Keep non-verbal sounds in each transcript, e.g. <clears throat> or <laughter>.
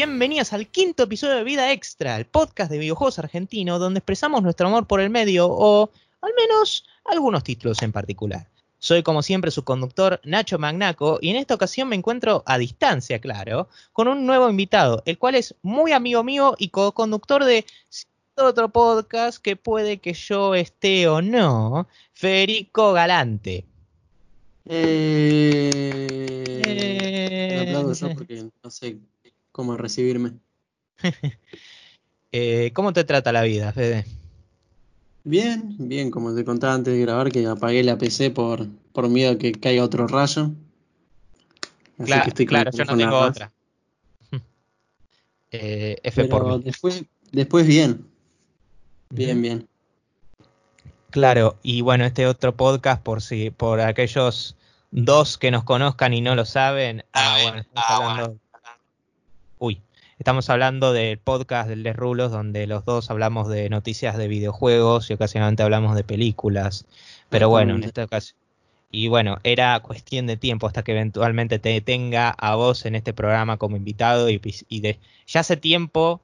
Bienvenidos bienvenidas al quinto episodio de Vida Extra, el podcast de videojuegos argentino donde expresamos nuestro amor por el medio o al menos algunos títulos en particular. Soy como siempre su conductor Nacho Magnaco y en esta ocasión me encuentro a distancia, claro, con un nuevo invitado, el cual es muy amigo mío y co-conductor de otro podcast que puede que yo esté o no, Federico Galante. Eh... Eh. Me aplaudo yo porque no sé cómo recibirme. <laughs> Eh, ¿Cómo te trata la vida, Fede? Bien, bien, como te contaba antes de grabar, que apagué la PC por, por miedo a que caiga otro rayo. Así Cla- que estoy con claro, yo no tengo otra. <laughs> Eh, F por Pero mí. después, después bien. Bien, bien. Claro, y bueno, este otro podcast, por si, por aquellos dos que nos conozcan y no lo saben, ah, bueno, estamos hablando. Uy, estamos hablando del podcast del Les Rulos, donde los dos hablamos de noticias de videojuegos y ocasionalmente hablamos de películas. Pero bueno, en este caso. Y bueno, era cuestión de tiempo hasta que eventualmente te tenga a vos en este programa como invitado. Y de, ya hace tiempo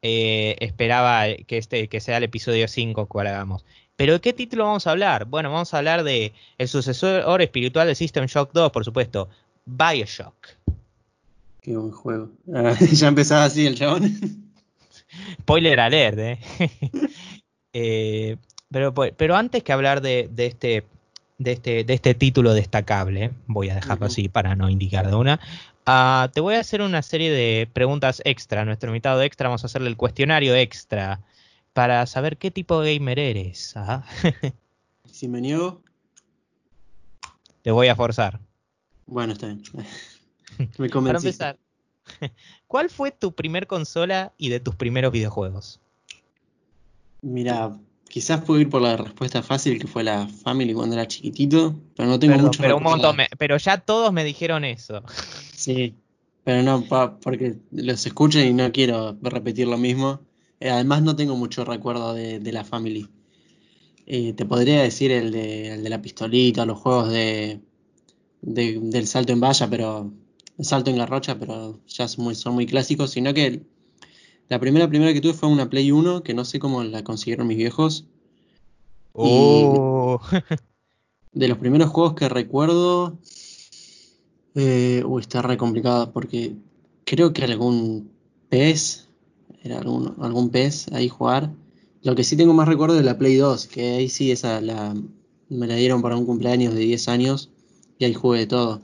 eh, esperaba que este que sea el episodio 5 cual hagamos. Pero ¿de qué título vamos a hablar? Bueno, vamos a hablar de el sucesor espiritual de System Shock 2, por supuesto, Bioshock. Qué buen juego. Ah, <laughs> ya empezaba así el chabón. Spoiler alert, ¿eh? <laughs> Eh, pero, pues, pero antes que hablar de, de este, de, este, de este título destacable, voy a dejarlo así para no indicar de una, ah, te voy a hacer una serie de preguntas extra. Nuestro invitado extra, vamos a hacerle el cuestionario extra para saber qué tipo de gamer eres. Ajá. Si me niego, Te voy a forzar. bueno, está bien. <laughs> Me Para empezar, ¿cuál fue tu primer consola y de tus primeros videojuegos? Mira, quizás puedo ir por la respuesta fácil que fue la Family cuando era chiquitito, pero no tengo Perdón, mucho pero un recuerdo. montón, me- pero ya todos me dijeron eso. Sí, pero no, pa- porque los escucho y no quiero repetir lo mismo. Eh, además no tengo mucho recuerdo de, de la Family. Eh, te podría decir el de, el de la pistolita, los juegos de, de- del salto en valla, pero salto en garrocha, pero ya son muy, son muy clásicos, sino que la primera primera que tuve fue una Play 1, que no sé cómo la consiguieron mis viejos. Uh, De los primeros juegos que recuerdo. Eh, uy, está re complicado porque creo que algún PES. Era algún, algún PES ahí jugar. Lo que sí tengo más recuerdo es la Play 2, que ahí sí esa la, me la dieron para un cumpleaños de 10 años y ahí jugué de todo.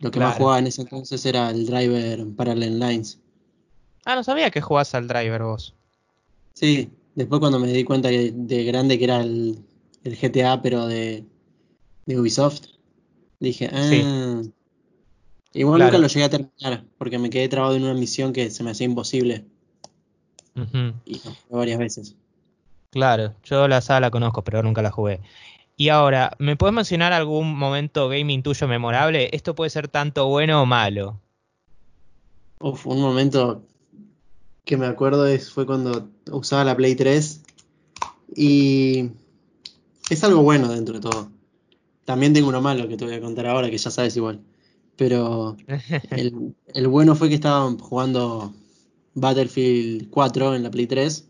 Lo que más jugaba en ese entonces era el driver Parallel Lines. Ah, no sabía que jugás al driver vos. Sí, después cuando me di cuenta que- de grande que era el, el GTA, pero de, de Ubisoft, dije, ah. Sí. Igual Claro. nunca lo llegué a terminar, porque me quedé trabado en una misión que se me hacía imposible y lo jugué varias veces. Claro, yo la saga la conozco, pero nunca la jugué. Y ahora, ¿me puedes mencionar algún momento gaming tuyo memorable? Esto puede ser tanto bueno o malo. Uf, un momento que me acuerdo es, fue cuando usaba la Play 3 y es algo bueno dentro de todo. También tengo uno malo que te voy a contar ahora, que ya sabes igual. Pero <laughs> el, el bueno fue que estaba jugando Battlefield 4 en la Play 3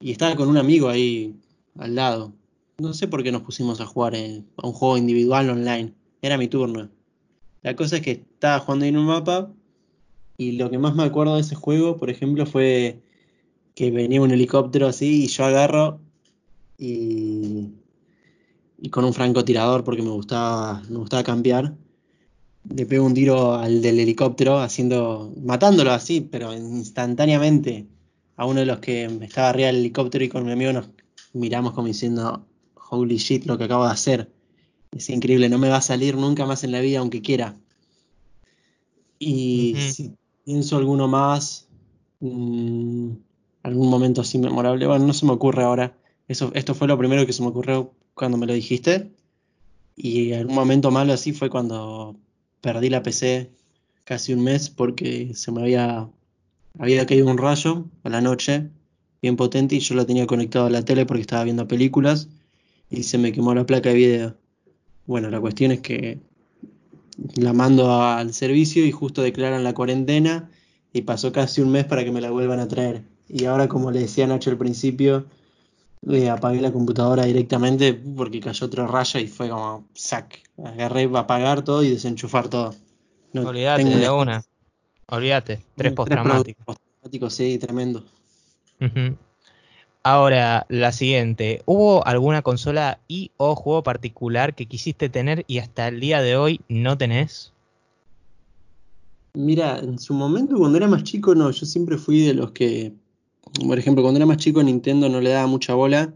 y estaba con un amigo ahí al lado. No sé por qué nos pusimos a jugar en- a un juego individual online. Era mi turno. La cosa es que estaba jugando en un mapa y lo que más me acuerdo de ese juego, por ejemplo, fue que venía un helicóptero así y yo agarro y, y con un francotirador porque me gustaba, me gustaba cambiar. Le pego un tiro al del helicóptero, haciendo, matándolo así, pero instantáneamente a uno de los que estaba arriba del helicóptero y con mi amigo nos miramos como diciendo, holy shit, lo que acabo de hacer. Es increíble, no me va a salir nunca más en la vida, aunque quiera. Y si pienso alguno más, mm, algún momento así memorable, bueno, no se me ocurre ahora. Eso, esto fue lo primero que se me ocurrió cuando me lo dijiste. Y algún momento malo así fue cuando perdí la PC casi un mes porque se me había, había caído un rayo a la noche, bien potente, y yo lo tenía conectado a la tele porque estaba viendo películas y se me quemó la placa de video. Bueno, la cuestión es que la mando al servicio y justo declaran la cuarentena y pasó casi un mes para que me la vuelvan a traer. Y ahora, como le decía Nacho al principio, le apagué la computadora directamente porque cayó otro rayo y fue como sac. Agarré a apagar todo y desenchufar todo. No, Olvídate de una. Olvídate. Tres postraumáticos. Postraumáticos, sí, tremendo. Ahora, la siguiente. ¿Hubo alguna consola y o juego particular que quisiste tener y hasta el día de hoy no tenés? Mira, en su momento cuando era más chico, no, yo siempre fui de los que, por ejemplo, cuando era más chico Nintendo no le daba mucha bola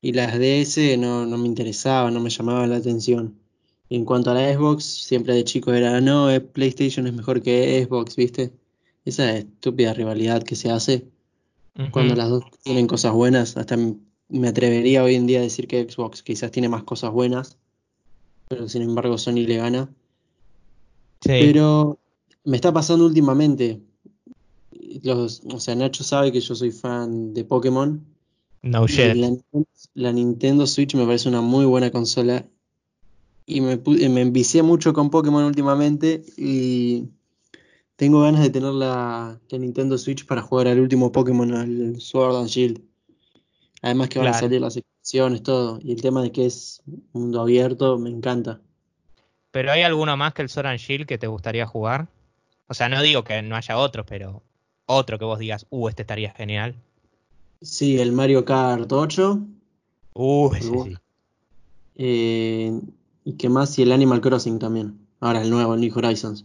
y las DS no, no me interesaban, no me llamaban la atención. en cuanto a la Xbox, siempre de chico era, no, eh, PlayStation es mejor que Xbox, ¿viste? Esa estúpida rivalidad que se hace cuando las dos tienen cosas buenas. Hasta me atrevería hoy en día a decir que Xbox quizás tiene más cosas buenas, pero sin embargo Sony le gana. Pero me está pasando últimamente. Los, o sea, Nacho sabe que yo soy fan de Pokémon. No shit. La, la, Nintendo Switch me parece una muy buena consola. Y me, me envicié mucho con Pokémon últimamente. Y tengo ganas de tener la, Nintendo Switch para jugar al último Pokémon, al Sword and Shield. Además que van a salir las expansiones, todo. Y el tema de que es mundo abierto, me encanta. ¿Pero hay alguno más que el Sword and Shield que te gustaría jugar? O sea, no digo que no haya otro, pero otro que vos digas, uh, este estaría genial. Sí, el Mario Kart 8. Uh, ese sí. Eh, y qué más, y el Animal Crossing también. Ahora el nuevo, el New Horizons.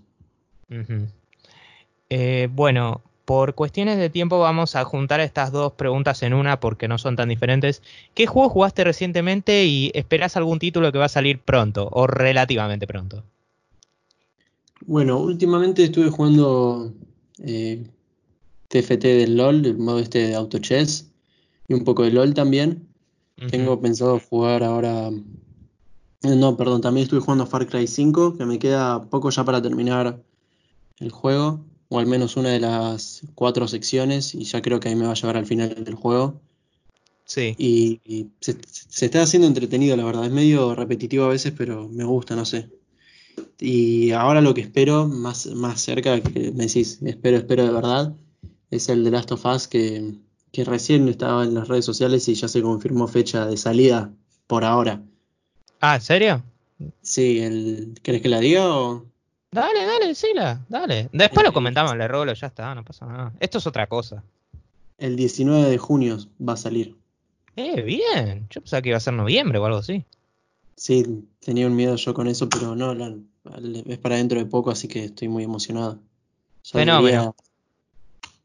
Eh, bueno, por cuestiones de tiempo vamos a juntar estas dos preguntas en una porque no son tan diferentes. ¿Qué juego jugaste recientemente y esperás algún título que va a salir pronto o relativamente pronto? Bueno, últimamente estuve jugando eh, TFT del LOL, el modo este de Auto Chess, y un poco de LOL también. Tengo pensado jugar ahora. Eh, no, perdón, también estuve jugando Far Cry 5, que me queda poco ya para terminar el juego o al menos una de las cuatro secciones, y ya creo que ahí me va a llevar al final del juego. Sí. Y, se, está haciendo entretenido, la verdad. Es medio repetitivo a veces, pero me gusta, no sé. Y ahora lo que espero, más, más cerca, que me decís, espero, espero de verdad, es el de Last of Us, que, que recién estaba en las redes sociales y ya se confirmó fecha de salida por ahora. Ah, ¿en serio? Sí, el, ¿querés que la diga o...? Dale, dale, sí, dale. Después lo comentamos, le rolo, ya está, no pasa nada. Esto es otra cosa. El 19 de junio va a salir. Eh, bien. Yo pensaba que iba a ser noviembre o algo así. Sí, tenía un miedo yo con eso, pero no, es para dentro de poco, así que estoy muy emocionado. Fenómeno.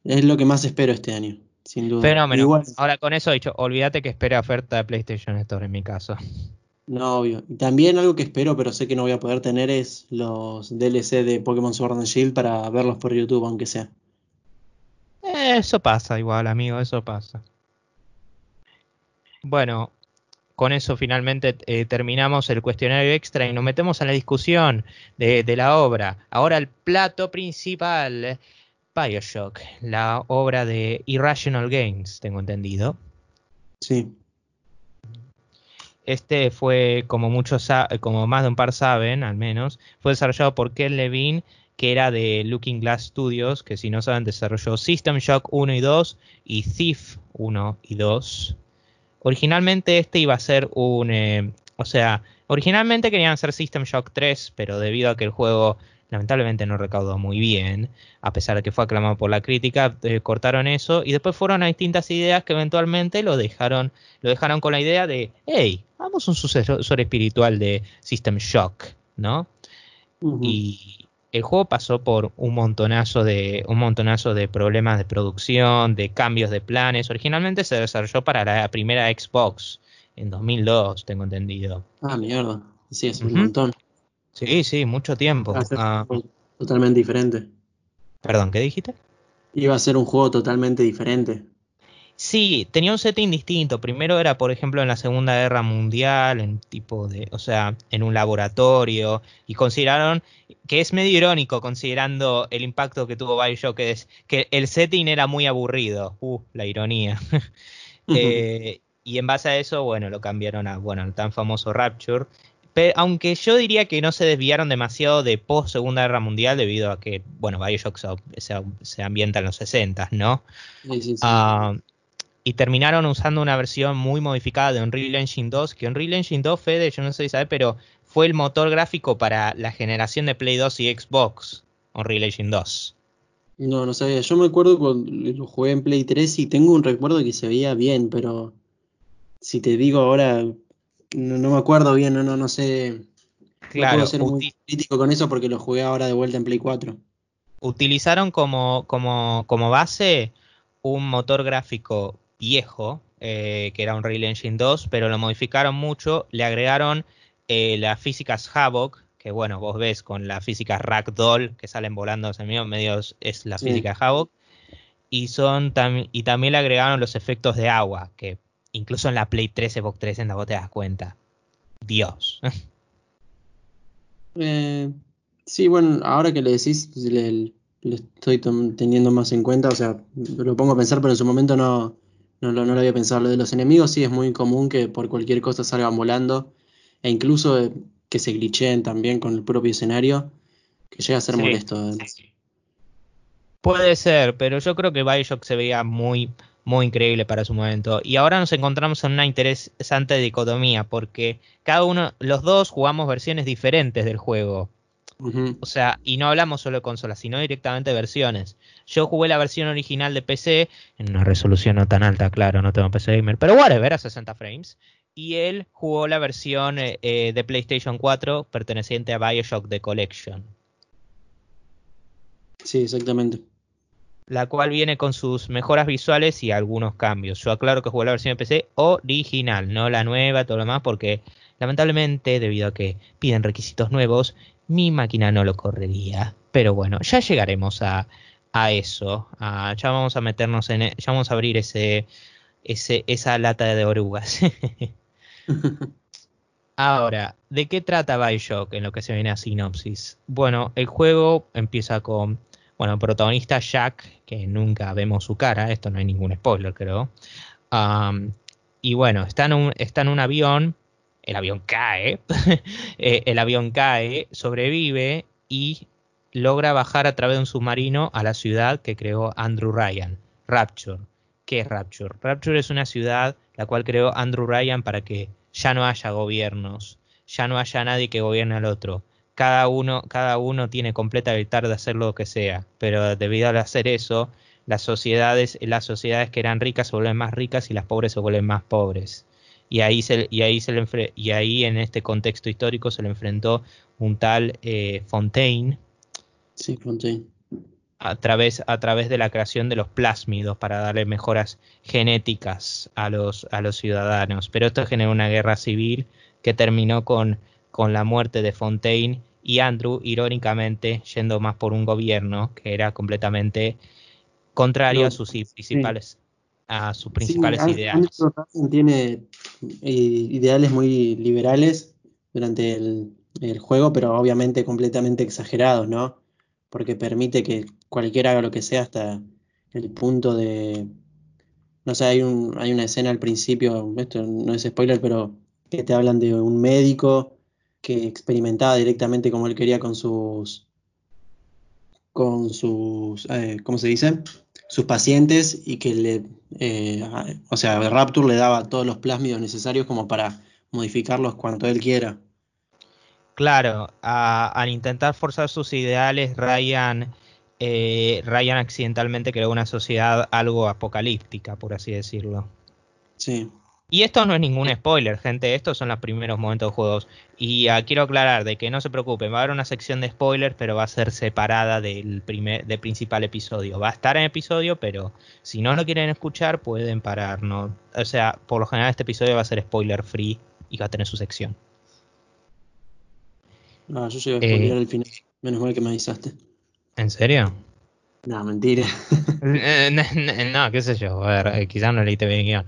Es lo que más espero este año, sin duda. Fenómeno. Ahora con eso dicho, olvídate que espere oferta de PlayStation Store en mi caso. No, obvio. también algo que espero, pero sé que no voy a poder tener, es los DLC de Pokémon Sword and Shield para verlos por YouTube, aunque sea. Eso pasa igual, amigo, eso pasa. Bueno, con eso finalmente eh, terminamos el cuestionario extra y nos metemos a la discusión de, de la obra. Ahora el plato principal, Bioshock, la obra de Irrational Games, tengo entendido. Sí. Este fue, como muchos, como más de un par saben, al menos, fue desarrollado por Ken Levine, que era de Looking Glass Studios, que si no saben desarrolló System Shock 1 y 2 y Thief 1 y 2. Originalmente este iba a ser un, eh, o sea, originalmente querían hacer System Shock 3, pero debido a que el juego lamentablemente no recaudó muy bien, a pesar de que fue aclamado por la crítica, eh, cortaron eso y después fueron a distintas ideas que eventualmente lo dejaron, lo dejaron con la idea de, hey, vamos un sucesor espiritual de System Shock, ¿no? Y el juego pasó por un montonazo de un montonazo de problemas de producción, de cambios de planes. Originalmente se desarrolló para la primera Xbox en 2002, tengo entendido. Ah, mierda. Sí, es un montón. Sí, sí, mucho tiempo. Ah. Totalmente diferente. Perdón, ¿qué dijiste? Iba a ser un juego totalmente diferente. Sí, tenía un setting distinto. Primero era, por ejemplo, en la Segunda Guerra Mundial, en tipo de, o sea, en un laboratorio, y consideraron que es medio irónico considerando el impacto que tuvo Bioshock, que es que el setting era muy aburrido. Uh, la ironía. <laughs> eh, y en base a eso, bueno, lo cambiaron a, bueno, el tan famoso Rapture, aunque yo diría que no se desviaron demasiado de post Segunda Guerra Mundial debido a que, bueno, Bioshock se, ambienta en los 60, ¿no? Sí, sí, sí. Ah, y terminaron usando una versión muy modificada de Unreal Engine 2, que Unreal Engine 2, Fede, yo no sé si sabes, pero fue el motor gráfico para la generación de Play 2 y Xbox, Unreal Engine 2. No, no sabía. Yo me acuerdo cuando lo jugué en Play 3 y tengo un recuerdo que se veía bien, pero si te digo ahora, no, me acuerdo bien, no, no, no sé. Claro, no puedo ser muy crítico con eso porque lo jugué ahora de vuelta en Play 4. Utilizaron como, como, como base un motor gráfico viejo, eh, que era un Unreal Engine 2, pero lo modificaron mucho, le agregaron eh, las físicas Havoc, que bueno, vos ves con la física Ragdoll que salen volando en medio, es la física Havoc. Y, son y también le agregaron los efectos de agua, que incluso en la Play 3, Xbox 360 vos te das cuenta. Dios. <laughs> Eh, sí, bueno, ahora que le decís, le, estoy teniendo más en cuenta, o sea, lo pongo a pensar, pero en su momento no, no, no, lo había pensado. Lo de los enemigos sí es muy común que por cualquier cosa salgan volando, e incluso eh, que se glitcheen también con el propio escenario, que llega a ser molesto. Puede ser, pero yo creo que Bioshock se veía muy, muy increíble para su momento. Y ahora nos encontramos en una interesante dicotomía, porque cada uno, los dos jugamos versiones diferentes del juego. O sea, y no hablamos solo de consolas, sino directamente de versiones. Yo jugué la versión original de PC en una resolución no tan alta, claro, no tengo PC gamer, pero whatever, a 60 frames y él jugó la versión eh, eh, de PlayStation 4 perteneciente a Bioshock The Collection. Sí, exactamente. La cual viene con sus mejoras visuales y algunos cambios. Yo aclaro que jugué la versión de PC original, no la nueva, todo lo demás, porque lamentablemente, debido a que piden requisitos nuevos, mi máquina no lo correría. Pero bueno, ya llegaremos a, eso. Ah, ya vamos a meternos en. E, ya vamos a abrir ese, ese, esa lata de orugas. <laughs> Ahora, ¿de qué trata Bioshock en lo que se viene a sinopsis? Bueno, el juego empieza con, bueno, protagonista Jack, que nunca vemos su cara, esto no hay ningún spoiler, creo. y bueno, está en, un, está en un avión, el avión cae, <laughs> eh, el avión cae, sobrevive y logra bajar a través de un submarino a la ciudad que creó Andrew Ryan, Rapture. ¿Qué es Rapture? Rapture es una ciudad la cual creó Andrew Ryan para que ya no haya gobiernos, ya no haya nadie que gobierne al otro. Cada uno, cada uno tiene completa libertad de hacer lo que sea, pero debido a hacer eso, las sociedades, las sociedades que eran ricas se vuelven más ricas y las pobres se vuelven más pobres. Y ahí, se, y ahí, se le y ahí en este contexto histórico se le enfrentó un tal eh, Fontaine. Sí, Fontaine a través, a través de la creación de los plásmidos para darle mejoras genéticas a los, a los ciudadanos. Pero esto generó una guerra civil que terminó con, con la muerte de Fontaine y Andrew, irónicamente, yendo más por un gobierno que era completamente contrario a sus principales, a sus principales ideales. Andrew tiene eh, ideales muy liberales durante el, el juego, pero obviamente completamente exagerados, ¿no? Porque permite que cualquiera haga lo que sea hasta el punto de... No sé, hay, un, hay una escena al principio, esto no es spoiler, pero que te hablan de un médico que experimentaba directamente como él quería con sus con sus eh, ¿cómo se dice? sus pacientes y que le eh, o sea Rapture le daba todos los plásmidos necesarios como para modificarlos cuanto él quiera claro al intentar forzar sus ideales Ryan eh, Ryan accidentalmente creó una sociedad algo apocalíptica, por así decirlo. Sí. Y esto no es ningún spoiler, gente. Estos son los primeros momentos de juegos. Y ah, quiero aclarar de que no se preocupen, va a haber una sección de spoilers, pero va a ser separada del, primer, del principal episodio. Va a estar en episodio, pero si no lo quieren escuchar, pueden parar. ¿no? O sea, por lo general este episodio va a ser spoiler free y va a tener su sección. No, yo llegué a spoiler eh, final. Menos mal que me avisaste. ¿En serio? No, mentira. <laughs> Eh, no, qué sé yo, a ver, eh, quizás no leíste bien el guion.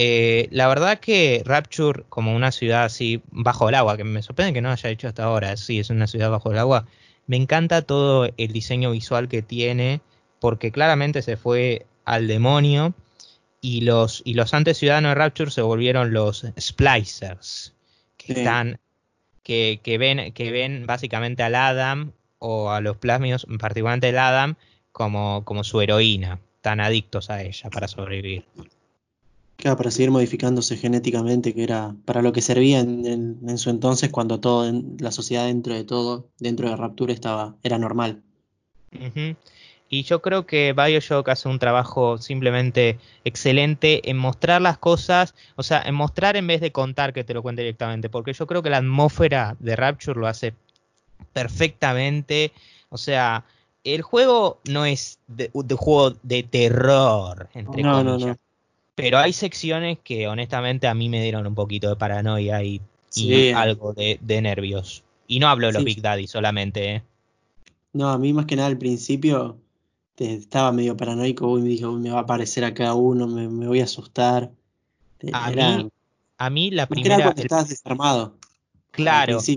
Eh, la verdad que Rapture, como una ciudad así bajo el agua, que me sorprende que no haya hecho hasta ahora, sí, es una ciudad bajo el agua, me encanta todo el diseño visual que tiene, porque claramente se fue al demonio y los, y los antes ciudadanos de Rapture se volvieron los Splicers, que están que, que ven, que ven básicamente al Adam o a los plásmidos, particularmente el Adam, como, como su heroína, tan adictos a ella para sobrevivir. Claro, para seguir modificándose genéticamente, que era para lo que servía en, en- en su entonces cuando todo, en, la sociedad dentro de todo, dentro de Rapture estaba, era normal. Y yo creo que Bioshock hace un trabajo simplemente excelente en mostrar las cosas, o sea, en mostrar en vez de contar que te lo cuente directamente, porque yo creo que la atmósfera de Rapture lo hace perfectamente, o sea, el juego no es de, de juego de terror, entre No, no, comillas, no. Pero hay secciones que honestamente a mí me dieron un poquito de paranoia y, y algo de, de nervios. Y no hablo de los Sí. Big Daddy solamente, ¿eh? No, a mí más que nada al principio te- estaba medio paranoico, uy, me dije, me va a aparecer acá uno, me, me voy a asustar. A Era, mí, a mí la primera, el- estabas desarmado. claro,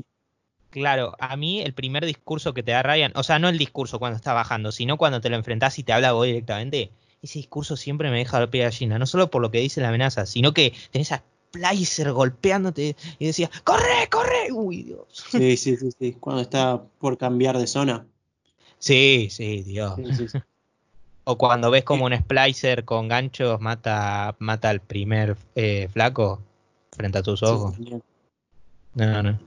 claro, a mí el primer discurso que te da Ryan, o sea, no el discurso cuando está bajando, sino cuando te lo enfrentás y te habla vos directamente, ese discurso siempre me deja la piel de gallina, no solo por lo que dice la amenaza, sino que tenés a Splicer golpeándote y decía, ¡corre, corre! Uy, Dios. Sí, sí, sí, sí. Cuando está por cambiar de zona. Sí, sí, Dios. Sí, sí, sí. O cuando ves como un Splicer con ganchos mata, mata al primer eh, flaco frente a tus ojos. No, no.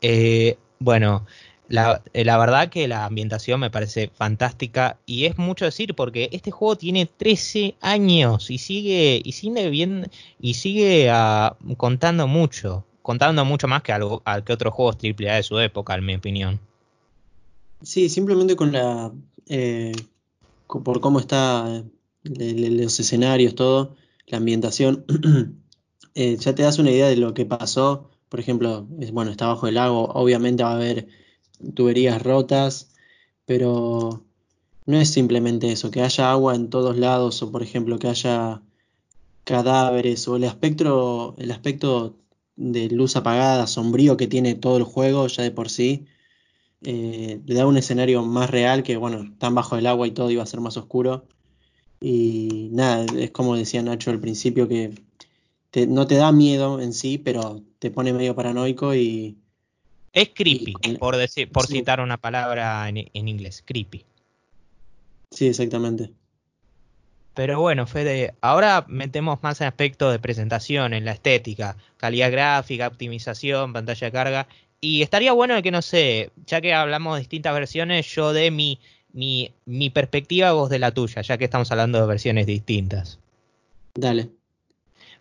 Eh, bueno, la, eh, la verdad que la ambientación me parece fantástica y es mucho decir porque este juego tiene 13 años y sigue y sigue bien y sigue ah, contando mucho, contando mucho más que al que otros juegos AAA de su época, en mi opinión. Sí, simplemente con la eh, por cómo está eh, los escenarios, todo, la ambientación, <clears throat> ya te das una idea de lo que pasó. Por ejemplo, es, bueno, está bajo el lago, obviamente va a haber tuberías rotas, pero no es simplemente eso, que haya agua en todos lados, o por ejemplo, que haya cadáveres, o el aspecto, el aspecto de luz apagada, sombrío que tiene todo el juego ya de por sí eh, le da un escenario más real que, bueno, están bajo el agua y todo iba a ser más oscuro. Y nada, es como decía Nacho al principio, que no te da miedo en sí, pero te pone medio paranoico y Es creepy, por decir, por sí. citar una palabra en, en inglés, creepy. sí, exactamente. Pero bueno, Fede, ahora metemos más en aspecto de presentación, en la estética, calidad gráfica, optimización, pantalla de carga. Y estaría bueno que, no sé, ya que hablamos de distintas versiones, yo dé mi, mi, mi perspectiva, vos de la tuya, ya que estamos hablando de versiones distintas. Dale.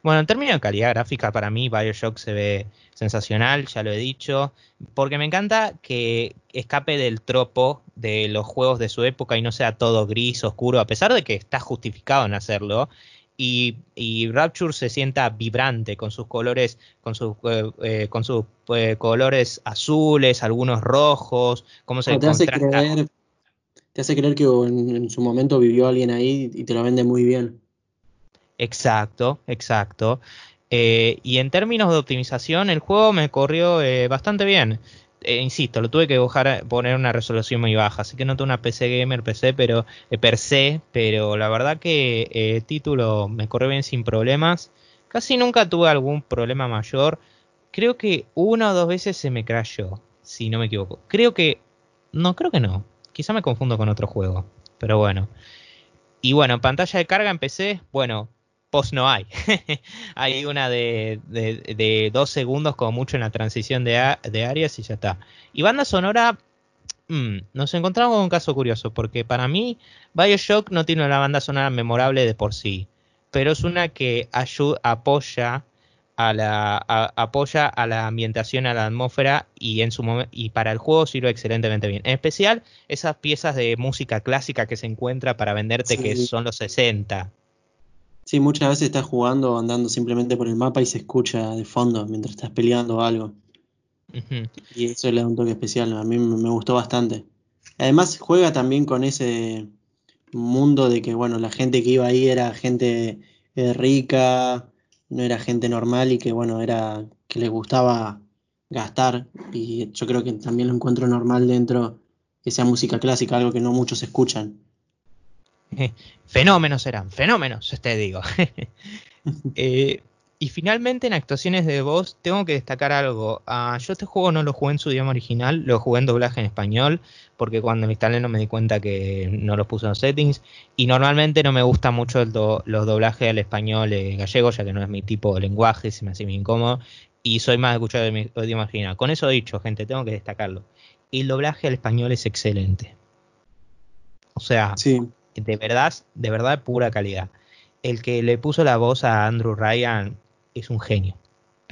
Bueno, en términos de calidad gráfica, para mí Bioshock se ve sensacional, ya lo he dicho, porque me encanta que escape del tropo de los juegos de su época y no sea todo gris, oscuro, a pesar de que está justificado en hacerlo. Y, y Rapture se sienta vibrante con sus colores, con sus, eh, eh, con sus eh, colores azules, algunos rojos, cómo se te hace contrasta. creer, te hace creer que en, en su momento vivió alguien ahí y te lo vende muy bien. Exacto, exacto. Eh, y en términos de optimización, el juego me corrió eh, bastante bien. Eh, insisto, lo tuve que poner una resolución muy baja, así que no tengo una PC gamer PC, pero per se, pero la verdad que el título me corrió bien sin problemas. Casi nunca tuve algún problema mayor. Creo que una o dos veces se me crashó, si no me equivoco. Creo que no, creo que no. Quizá me confundo con otro juego, pero bueno. Y bueno, pantalla de carga en PC, bueno, post no hay. <laughs> hay una de, de, de dos segundos como mucho en la transición de, a- de áreas y ya está. Y banda sonora, mm, nos encontramos con un caso curioso, porque para mí Bioshock no tiene una banda sonora memorable de por sí, pero es una que apoya a la a- apoya a la ambientación, a la atmósfera y en su y para el juego sirve excelentemente bien. En especial esas piezas de música clásica que se encuentra para venderte que son los 60. Sí, muchas veces estás jugando o andando simplemente por el mapa y se escucha de fondo mientras estás peleando algo. Y eso le da un toque especial, a mí me me gustó bastante. Además juega también con ese mundo de que, bueno, la gente que iba ahí era gente eh, rica, no era gente normal y que, bueno, era que les gustaba gastar. Y yo creo que también lo encuentro normal dentro que sea música clásica, algo que no muchos escuchan. <laughs> Fenómenos eran, fenómenos, te digo. <laughs> Eh, Y finalmente en actuaciones de voz tengo que destacar algo. Ah, yo este juego no lo jugué en su idioma original, lo jugué en doblaje en español, porque cuando lo instalé no me di cuenta que no lo puse en los settings. Y normalmente no me gusta mucho los doblajes al español eh, gallego, ya que no es mi tipo de lenguaje, se me hace muy incómodo. Y soy más de escuchar de mi idioma original. Con eso dicho, gente, tengo que destacarlo. El doblaje al español es excelente. O sea, de verdad, de verdad, pura calidad. El que le puso la voz a Andrew Ryan es un genio.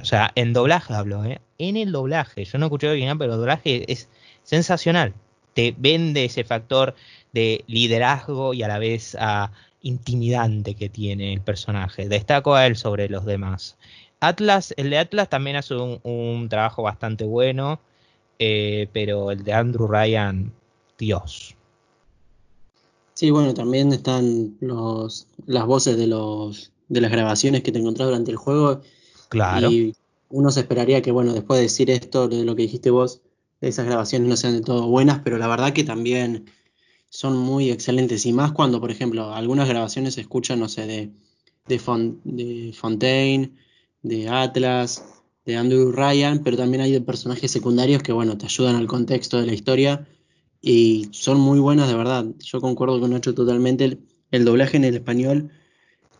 O sea, en doblaje hablo, ¿eh? En el doblaje. Yo no escuché original, pero el doblaje es sensacional. Te vende ese factor de liderazgo y a la vez ah, intimidante que tiene el personaje. Destaco a él sobre los demás. Atlas, el de Atlas también hace un, trabajo bastante bueno, eh, pero el de Andrew Ryan, Dios. Sí, bueno, también están los, las voces de los de las grabaciones que te encontrás durante el juego. Claro. Y uno se esperaría que, bueno, después de decir esto, de lo que dijiste vos, esas grabaciones no sean de todo buenas, pero la verdad que también son muy excelentes. Y más cuando, por ejemplo, algunas grabaciones se escuchan, no sé, de, de, de Fontaine, de Atlas, de Andrew Ryan, pero también hay de personajes secundarios que, bueno, te ayudan al contexto de la historia y son muy buenas de verdad. Yo concuerdo con Nacho totalmente. el doblaje en el español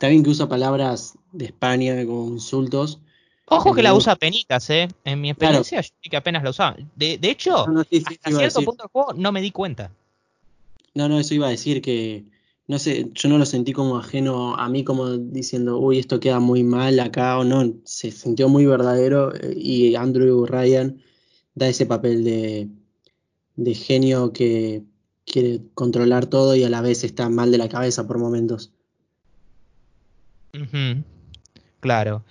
Está bien que usa palabras de España como insultos. Ojo que la usa penitas, ¿eh? En mi experiencia, yo que apenas la usaba. De, hecho, a cierto punto del juego no me di cuenta. No, no, eso iba a decir que, no sé, yo no lo sentí como ajeno a mí, como diciendo, uy, esto queda muy mal acá o no. Se sintió muy verdadero eh, y Andrew Ryan da ese papel de, de genio que quiere controlar todo y a la vez está mal de la cabeza por momentos. Claro.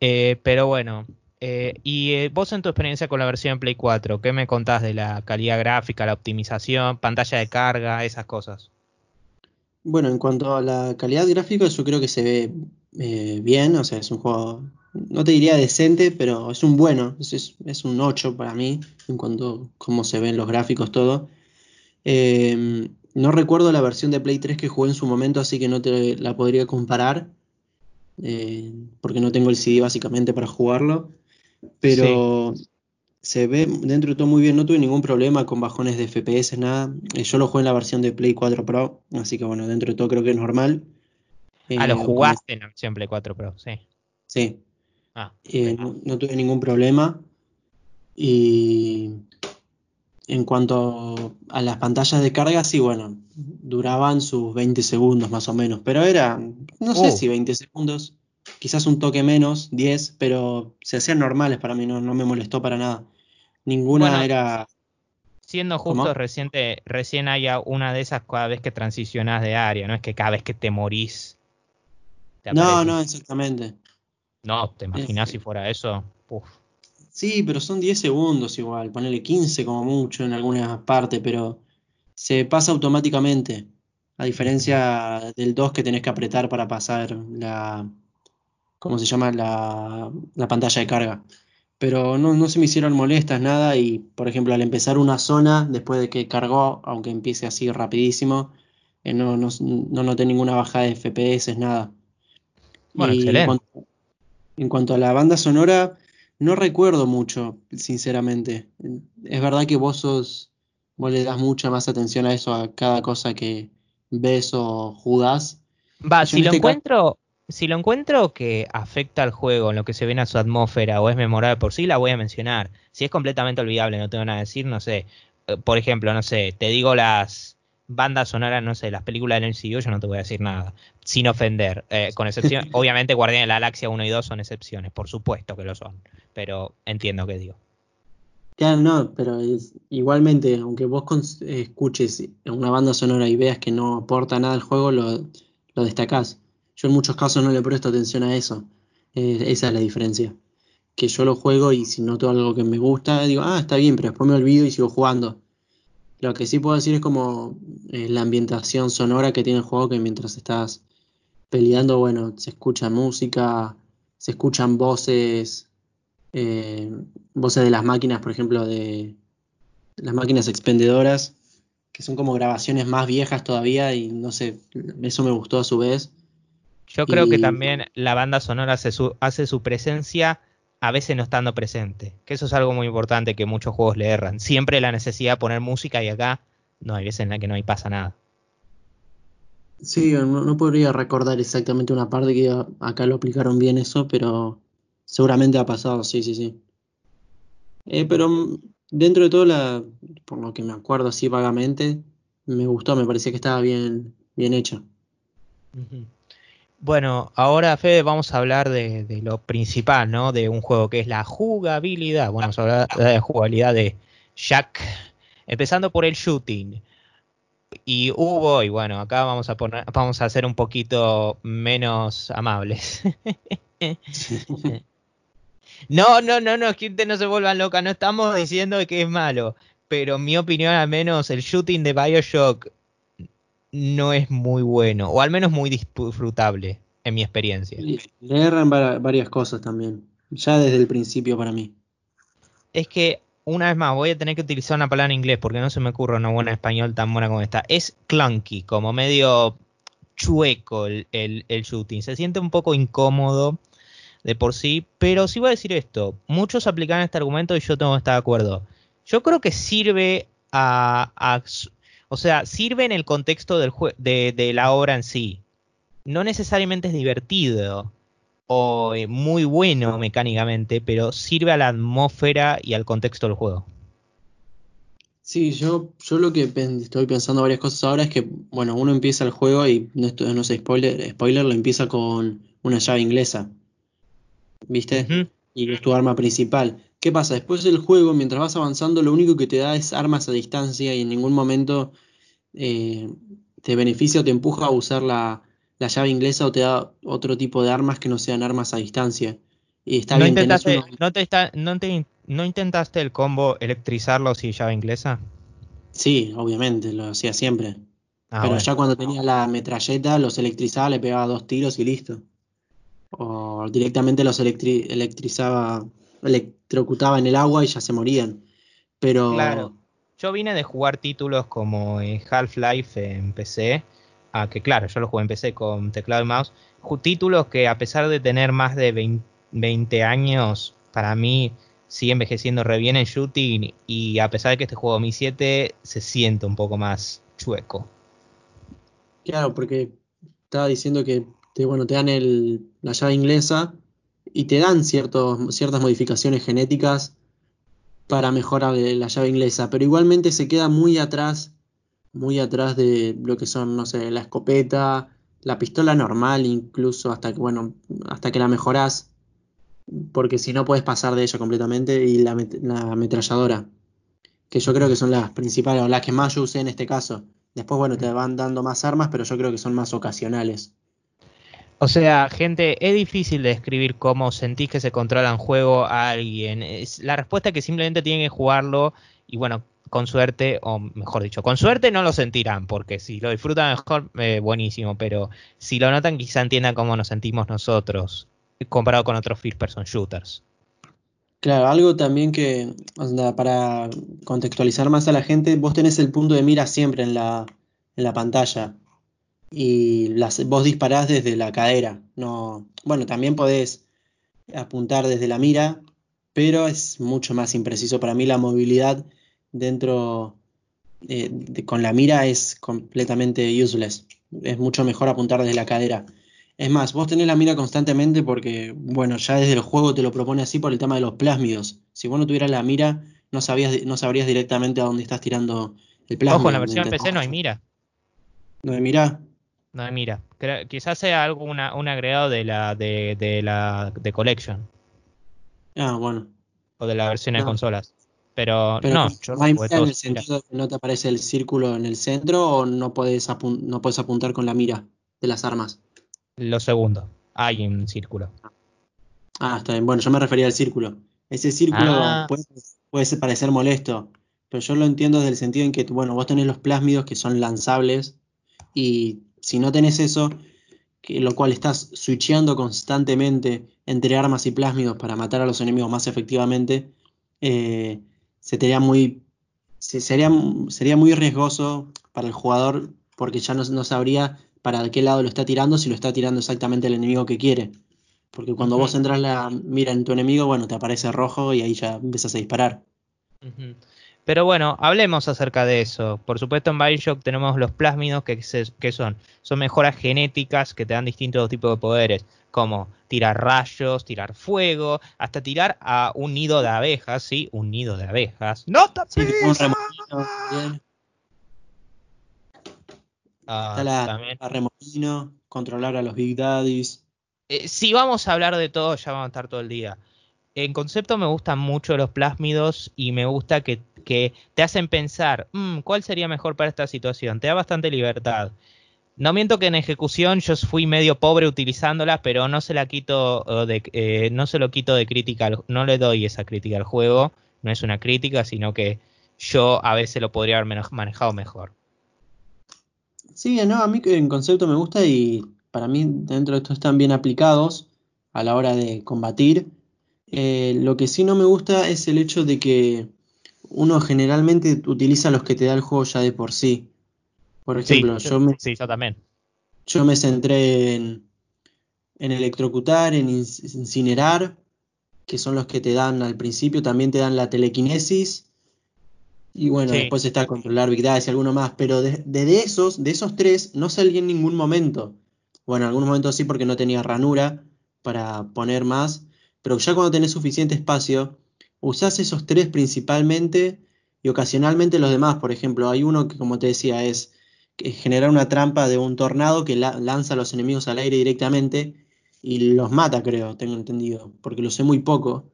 Eh, pero bueno, eh, y eh, vos en tu experiencia con la versión Play 4, ¿qué me contás de la calidad gráfica, la optimización, pantalla de carga, esas cosas? Bueno, en cuanto a la calidad gráfica, yo creo que se ve bien, o sea, es un juego, no te diría decente, pero es un bueno, es, es un 8 para mí, en cuanto a cómo se ven los gráficos, todo. no recuerdo la versión de Play 3 que jugué en su momento, así que no te la podría comparar eh, porque no tengo el CD básicamente para jugarlo, pero se ve dentro de todo muy bien, no tuve ningún problema con bajones de FPS, nada. Eh, yo lo jugué en la versión de Play 4 Pro, así que bueno, dentro de todo creo que es normal. ah, lo eh, jugaste en la versión Play 4 Pro, sí. Sí. Ah, no, tuve ningún problema. Y en cuanto a las pantallas de carga, sí, bueno, duraban sus 20 segundos más o menos, pero era, no sé oh. si 20 segundos, quizás un toque menos, 10, pero se hacían normales para mí, no, no me molestó para nada. Ninguna era... Siendo justo, reciente, recién haya una de esas cada vez que transicionas de área, no es que cada vez que te morís. no, no, exactamente. No, ¿te imaginas si fuera eso? Uf. Sí, pero son 10 segundos igual, ponerle 15 como mucho en algunas partes, pero se pasa automáticamente. A diferencia del 2 que tenés que apretar para pasar la. ¿Cómo se llama? La, pantalla de carga. Pero no, se me hicieron molestas nada y, por ejemplo, al empezar una zona, después de que cargó, aunque empiece así rapidísimo, eh, no, no, noté ninguna bajada de FPS, nada. Bueno, excelente. en cuanto a la banda sonora, no recuerdo mucho, sinceramente. Es verdad que vos sos, vos le das mucha más atención a eso, a cada cosa que ves o jugás. Va, si lo este encuentro, si lo encuentro que afecta al juego, en lo que se ve en su atmósfera o es memorable por sí, la voy a mencionar. Si es completamente olvidable, no tengo nada que decir, no sé. Eh, por ejemplo, no sé, te digo las bandas sonoras, no sé, las películas del MCU, yo no te voy a decir nada, sin ofender, eh, con excepción, <laughs> obviamente Guardián de la Galaxia 1 y 2 son excepciones, por supuesto que lo son, pero entiendo que digo. Ya, no, pero igualmente, aunque vos escuches una banda sonora y veas que no aporta nada al juego, lo, lo destacás. Yo en muchos casos no le presto atención a eso. Eh, esa es la diferencia. Que yo lo juego y si noto algo que me gusta, digo, ah, está bien, pero después me olvido y sigo jugando. Lo que sí puedo decir es como eh, la ambientación sonora que tiene el juego, que mientras estás peleando, bueno, se escucha música, se escuchan voces, eh, voces de las máquinas, por ejemplo, de las máquinas expendedoras, que son como grabaciones más viejas todavía y no sé, eso me gustó a su vez. Yo creo que también la banda sonora hace su, hace su presencia a veces no estando presente. Que eso es algo muy importante que muchos juegos le erran. Siempre la necesidad de poner música y acá no hay veces en la que no hay pasa nada. Sí, no, no podría recordar exactamente una parte que acá lo aplicaron bien eso, pero seguramente ha pasado, sí, sí, sí. Eh, pero dentro de todo, la, por lo que me acuerdo así vagamente, me gustó, me parecía que estaba bien, bien hecha. Bueno, ahora Fede vamos a hablar de, de lo principal, ¿no? De un juego que es la jugabilidad. Bueno, vamos a hablar de la jugabilidad de Jack, empezando por el shooting. Y hubo, y bueno, acá vamos a poner, vamos a ser un poquito menos amables. <laughs> No, no, no, no, gente, no se vuelvan loca, no estamos diciendo que es malo, pero en mi opinión, al menos el shooting de Bioshock no es muy bueno, o al menos muy disfrutable, en mi experiencia. Le erran va- varias cosas también, ya desde el principio para mí. Es que, una vez más, voy a tener que utilizar una palabra en inglés porque no se me ocurre una buena en español tan buena como esta. Es clunky, como medio chueco el, el- el shooting, se siente un poco incómodo de por sí, pero sí voy a decir esto, muchos aplican este argumento y yo tengo que estar de acuerdo. Yo creo que sirve a, a- o sea, sirve en el contexto del jue- de, de la obra en sí. No necesariamente es divertido o eh, muy bueno mecánicamente, pero sirve a la atmósfera y al contexto del juego. Sí, yo, yo lo que pen- estoy pensando varias cosas ahora es que, bueno, uno empieza el juego y no, esto- no sé, spoiler, spoiler, lo empieza con una llave inglesa, ¿viste? Y es tu arma principal. ¿Qué pasa? Después del juego, mientras vas avanzando, lo único que te da es armas a distancia y en ningún momento eh, te beneficia o te empuja a usar la, la llave inglesa o te da otro tipo de armas que no sean armas a distancia. Y está ¿No, bien, intentaste, no, te está- no, te- no intentaste el combo electrizarlo si llave inglesa? Sí, obviamente, lo hacía siempre. Ah, Pero bueno. ya cuando tenía la metralleta, los electrizaba, le pegaba dos tiros y listo. O directamente los electri- electrizaba, electrocutaba en el agua y ya se morían. Pero Claro. Yo vine de jugar títulos como eh, Half-Life en PC, a que claro, yo lo jugué en PC con teclado y mouse. Títulos que a pesar de tener más de 20, 20 años, para mí sigue envejeciendo re bien en shooting y a pesar de que este juego 2007 se siente un poco más chueco. claro, porque estaba diciendo que te, bueno, te dan el, la llave inglesa y te dan ciertos, ciertas modificaciones genéticas para mejorar la llave inglesa, pero igualmente se queda muy atrás, muy atrás de lo que son, no sé, la escopeta, la pistola normal, incluso hasta que, bueno, hasta que la mejorás, porque si no puedes pasar de ella completamente, y la, la ametralladora, que yo creo que son las principales, o las que más yo usé en este caso. Después, bueno, te van dando más armas, pero yo creo que son más ocasionales. O sea, gente, es difícil de describir cómo sentís que se controla un juego a alguien. Es, la respuesta es que simplemente tienen que jugarlo y bueno, con suerte, o mejor dicho, con suerte no lo sentirán, porque si lo disfrutan mejor, eh, buenísimo, pero si lo notan quizá entiendan cómo nos sentimos nosotros comparado con otros first person shooters. Claro, algo también que, para contextualizar más a la gente, vos tenés el punto de mira siempre en la, en la pantalla y las, vos disparás desde la cadera. No, bueno, también podés apuntar desde la mira, pero es mucho más impreciso. Para mí la movilidad dentro eh, de- con la mira es completamente useless. Es mucho mejor apuntar desde la cadera. Es más, vos tenés la mira constantemente porque, bueno, ya desde el juego te lo propone así por el tema de los plásmidos. Si vos no tuvieras la mira, no sabías, no sabrías directamente a dónde estás tirando el plásmido. Ojo, en la versión. PC no hay mira. No hay mira. No mira. Quizás sea algo una- un agregado de la de, de la de Collection Ah, bueno. o de la versión de consolas. Pero, Pero no, no, yo no en el sentido de que no te aparece el círculo en el centro o no puedes apun- no puedes apuntar con la mira de las armas. Lo segundo, hay un círculo. Ah, está bien. Bueno, yo me refería al círculo. Ese círculo Ah. puede, puede parecer molesto, pero yo lo entiendo desde el sentido en que, bueno, vos tenés los plásmidos que son lanzables y si no tenés eso, que, lo cual estás switcheando constantemente entre armas y plásmidos para matar a los enemigos más efectivamente, eh, se te haría muy, se- sería, sería muy riesgoso para el jugador porque ya no, no sabría para qué lado lo está tirando, si lo está tirando exactamente el enemigo que quiere. Porque cuando vos entras la mira en tu enemigo, bueno, te aparece rojo y ahí ya empiezas a disparar. Pero bueno, hablemos acerca de eso. Por supuesto, en Bioshock tenemos los plásmidos que, que son, son mejoras genéticas que te dan distintos tipos de poderes, como tirar rayos, tirar fuego, hasta tirar a un nido de abejas, ¿sí? Un nido de abejas. ¡No te sí, un remolino, Ah, Está la, remolino, controlar a los Big Daddies. Eh, si vamos a hablar de todo, ya vamos a estar todo el día. En concepto me gustan mucho los plásmidos y me gusta que, te hacen pensar, mm, ¿cuál sería mejor para esta situación? Te da bastante libertad. No miento que en ejecución yo fui medio pobre utilizándolas, pero no se la quito de, eh, no se lo quito de crítica, no le doy esa crítica al juego, no es una crítica, sino que yo a veces lo podría haber manejado mejor. Sí, no, a mí en concepto me gusta y para mí dentro de esto están bien aplicados a la hora de combatir. Eh, lo que sí no me gusta es el hecho de que uno generalmente utiliza los que te da el juego ya de por sí. Por ejemplo, yo, me, yo me centré en, en electrocutar, en incinerar, que son los que te dan al principio, también te dan la telequinesis y bueno, después está controlar Big Data y alguno más. Pero de, esos, de esos tres, no salí en ningún momento. Bueno, en algunos momentos sí porque no tenía ranura para poner más. Pero ya cuando tenés suficiente espacio, usás esos tres principalmente y ocasionalmente los demás. Por ejemplo, hay uno que, como te decía, es generar una trampa de un tornado que lanza a los enemigos al aire directamente y los mata, creo, tengo entendido, porque lo sé muy poco.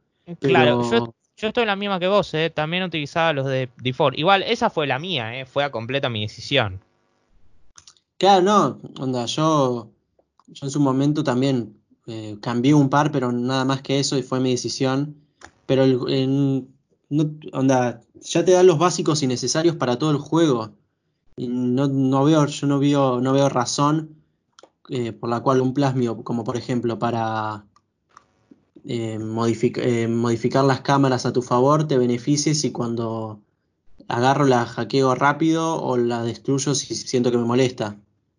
Claro, yo yo estoy en la misma que vos, ¿eh? también utilizaba los de default. Igual, esa fue la mía, ¿eh? fue a completa mi decisión. Claro, no, onda, yo, yo en su momento también eh, cambié un par, pero nada más que eso y fue mi decisión. Pero, el, onda, ya te dan los básicos y necesarios para todo el juego. Y no, no veo, yo no veo, no veo razón eh, por la cual un plasmio, como por ejemplo para eh, eh, modificar las cámaras a tu favor te beneficies y cuando agarro la hackeo rápido o la destruyo si siento que me molesta.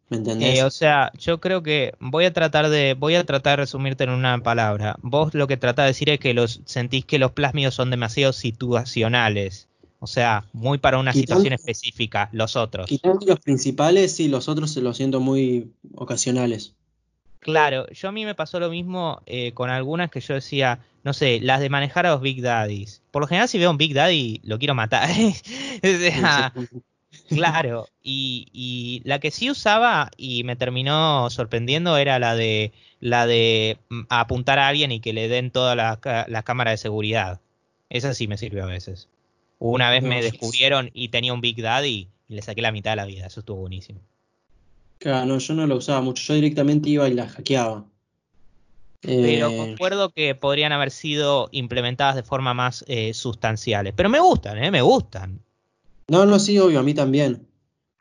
¿Me entendés? Eh, o sea, yo creo que voy a tratar de voy a tratar de resumirte en una palabra. Vos lo que tratás de decir es que los sentís que los plásmidos son demasiado situacionales. O sea, muy para una situación específica, los otros. Quitando los principales, y los otros se los siento muy ocasionales. Claro, yo a mí me pasó lo mismo eh, con algunas que yo decía, no sé, las de manejar a los Big Daddies. Por lo general, si veo un Big Daddy, lo quiero matar. <laughs> claro, y, la que sí usaba y me terminó sorprendiendo era la de la de mm, apuntar a alguien y que le den todas las la cámaras de seguridad. Esa sí me sirvió a veces. Una vez me descubrieron y tenía un Big Daddy y le saqué la mitad de la vida. Eso estuvo buenísimo. Claro, no, yo no lo usaba mucho, yo directamente iba y la hackeaba. Pero eh, concuerdo que podrían haber sido implementadas de forma más eh, sustanciales. Pero me gustan, ¿eh? Me gustan. No, no, sí, obvio, a mí también.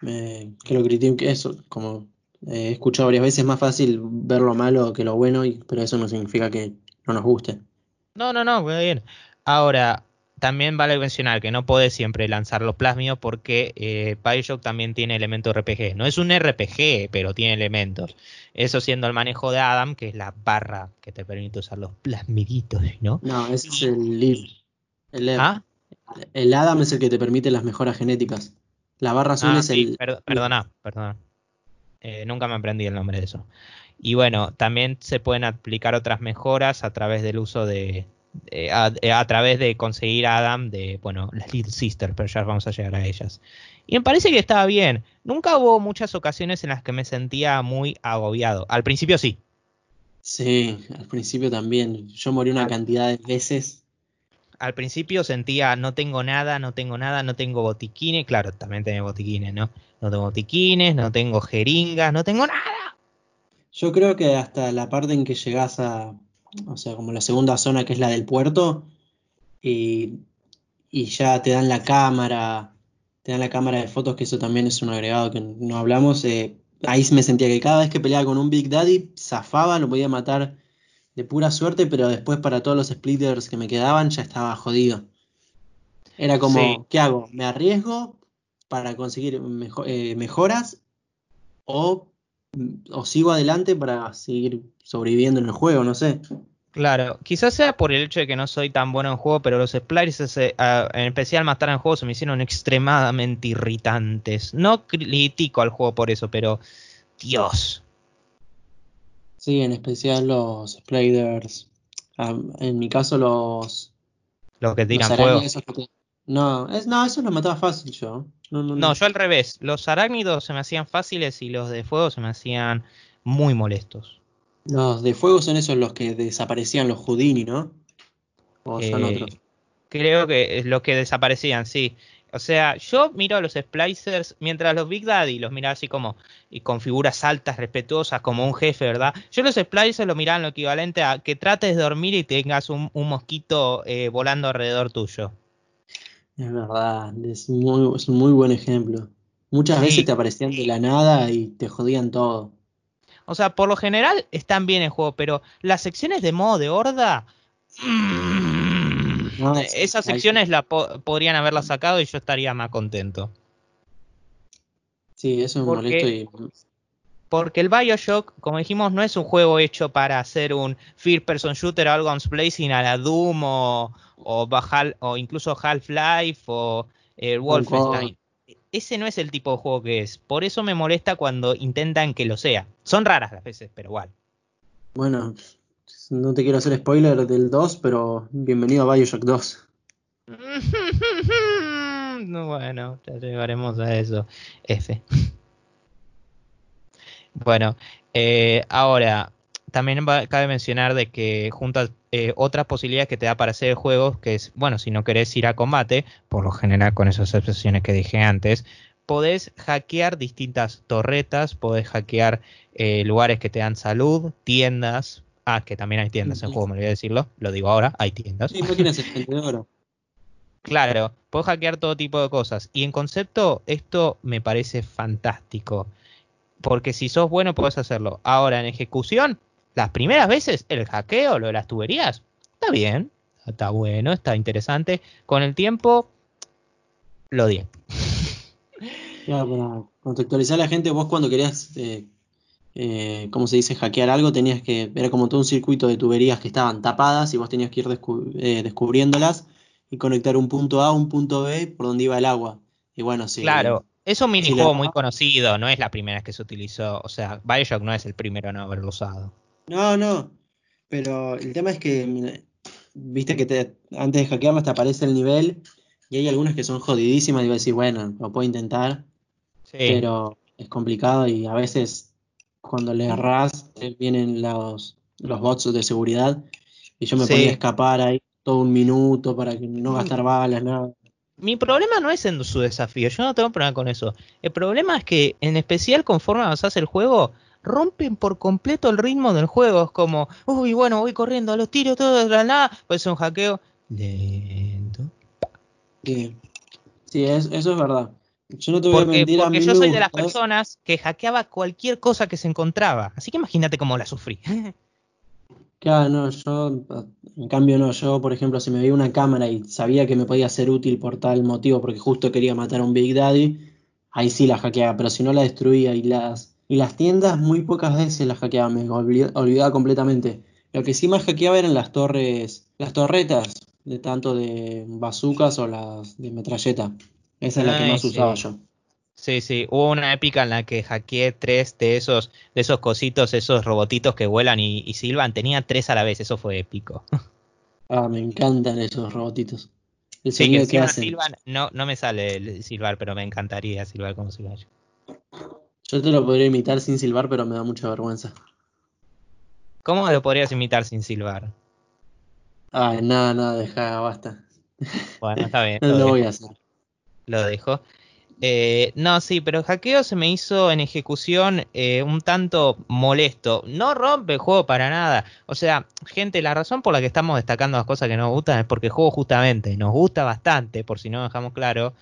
que lo critico, eso, como he escuchado varias veces, es más fácil ver lo malo que lo bueno, y, pero eso no significa que no nos guste. No, no, no, muy bien. Ahora, también vale mencionar que no puede siempre lanzar los plásmidos porque eh, Bioshock también tiene elementos RPG. No es un RPG, pero tiene elementos. Eso siendo el manejo de Adam, que es la barra que te permite usar los plasmiditos, ¿no? No, ese es el Liv. El, ¿Ah? El Adam es el que te permite las mejoras genéticas. La barra azul ah, es el. perdona, perdona. Eh, nunca me aprendí el nombre de eso. Y bueno, también se pueden aplicar otras mejoras a través del uso de, eh, a, través de conseguir a Adam de, bueno, las Little Sisters, pero ya vamos a llegar a ellas. Y me parece que estaba bien. Nunca hubo muchas ocasiones en las que me sentía muy agobiado. Al principio sí. Sí, al principio también. Yo morí una cantidad de veces. Al principio sentía, no tengo nada, no tengo nada, no tengo botiquines. Claro, también tenía botiquines, ¿no? No tengo botiquines, no tengo jeringas, no tengo nada. Yo creo que hasta la parte en que llegas a, o sea, como la segunda zona que es la del puerto, y, ya te dan la cámara, te dan la cámara de fotos, que eso también es un agregado que no hablamos. Eh, ahí me sentía que cada vez que peleaba con un Big Daddy, zafaba, lo podía matar de pura suerte, pero después para todos los splitters que me quedaban ya estaba jodido. Era como, ¿qué hago? ¿Me arriesgo para conseguir eh, mejoras? ¿O o sigo adelante para seguir sobreviviendo en el juego, no sé. Claro, quizás sea por el hecho de que no soy tan bueno en juego, pero los splicers, eh, en especial matar en juego, se me hicieron extremadamente irritantes. No critico al juego por eso, pero Dios. Sí, en especial los spiders. Ah, en mi caso los... Los que tiran fuego. No, es, no, eso lo mataba fácil yo. No, yo al revés. Los arácnidos se me hacían fáciles y los de fuego se me hacían muy molestos. Los de fuego son esos los que desaparecían los Houdini, ¿no? ¿O son eh, otros? Creo que los que desaparecían, sí. O sea, yo miro a los splicers, mientras los Big Daddy los miraba así como, y con figuras altas, respetuosas, como un jefe, ¿verdad? Yo los splicers lo miraban lo equivalente a que trates de dormir y tengas un, mosquito eh, volando alrededor tuyo. Es verdad, es, muy, es un muy buen ejemplo. Muchas veces te aparecían de la nada y te jodían todo. O sea, por lo general están bien en juego, pero las secciones de modo de horda. Mm, esas secciones la podrían haberla sacado y yo estaría más contento. Sí, eso es molesto y... Porque el Bioshock, como dijimos, no es un juego hecho para hacer un first person shooter o algo blazing a la Doom o, o, incluso Half-Life o el Wolfenstein ese no es el tipo de juego que es. Por eso me molesta cuando intentan que lo sea. Son raras las veces, pero igual. Bueno, no te quiero hacer spoiler del 2, pero bienvenido a Bioshock 2. <laughs> bueno, ya llegaremos a eso. F. bueno, eh, ahora, también cabe mencionar de que junto eh, otras posibilidades que te da para hacer el juego, que es, bueno, si no querés ir a combate, por lo general con esas excepciones que dije antes, podés hackear distintas torretas, podés hackear eh, lugares que te dan salud, tiendas. Ah, que también hay tiendas en juego, me olvidé decirlo, lo digo ahora, hay tiendas. Sí, no tienes <laughs> el Claro, puedes hackear todo tipo de cosas. Y en concepto, esto me parece fantástico. Porque si sos bueno, puedes hacerlo. Ahora, en ejecución, las primeras veces, el hackeo, lo de las tuberías, está bien, está bueno, está interesante. Con el tiempo, lo di. Ya, para contextualizar a la gente, vos cuando querías, eh, eh, ¿cómo se dice?, hackear algo, tenías que, era como todo un circuito de tuberías que estaban tapadas y vos tenías que ir eh, descubriéndolas y conectar un punto A a un punto B por donde iba el agua. Y bueno, sí. Claro, es un minijuego muy conocido, no es la primera vez que se utilizó. O sea, Bioshock no es el primero en haberlo usado. No, no. Pero el tema es que, viste que te, antes de hackearlo te aparece el nivel y hay algunas que son jodidísimas y vas a decir, bueno, lo puedo intentar. Pero es complicado y a veces cuando le erras vienen los, los bots de seguridad y yo me podía escapar ahí todo un minuto para que no gastar balas, nada. Mi problema no es en su desafío, yo no tengo problema con eso. El problema es que, en especial conforme avanzas el juego, rompen por completo el ritmo del juego. Es como, uy, bueno, voy corriendo a los tiros, todo de la nada, pues un hackeo lento. Sí, sí eso es verdad. Yo no te voy porque, a mentir porque yo soy de las personas que hackeaba cualquier cosa que se encontraba. Así que imagínate cómo la sufrí. <laughs> Claro, no, yo, en cambio no, yo por ejemplo si me veía una cámara y sabía que me podía ser útil por tal motivo, porque justo quería matar a un Big Daddy, ahí sí la hackeaba, pero si no la destruía y las y las tiendas muy pocas veces las hackeaba, me olvidaba, completamente. Lo que sí más hackeaba eran las torres, las torretas, de tanto de bazucas o las de metralleta. Esa es la que más usaba yo. Sí, sí, hubo una épica en la que hackeé tres de esos, de esos cositos, esos robotitos que vuelan y, silban. Tenía tres a la vez, eso fue épico. <laughs> Ah, me encantan esos robotitos. sí, que, que silban, no, no me sale el silbar, pero me encantaría silbar como silbar. Yo te lo podría imitar sin silbar, pero me da mucha vergüenza. ¿Cómo lo podrías imitar sin silbar? Ay, nada, nada, deja, basta. Bueno, está bien. <laughs> no lo, voy a hacer. Lo dejo. Eh, no, sí, pero hackeo se me hizo en ejecución eh, un tanto molesto. No rompe el juego para nada. O sea, gente, la razón por la que estamos destacando las cosas que nos gustan es porque el juego justamente nos gusta bastante, por si no dejamos claro,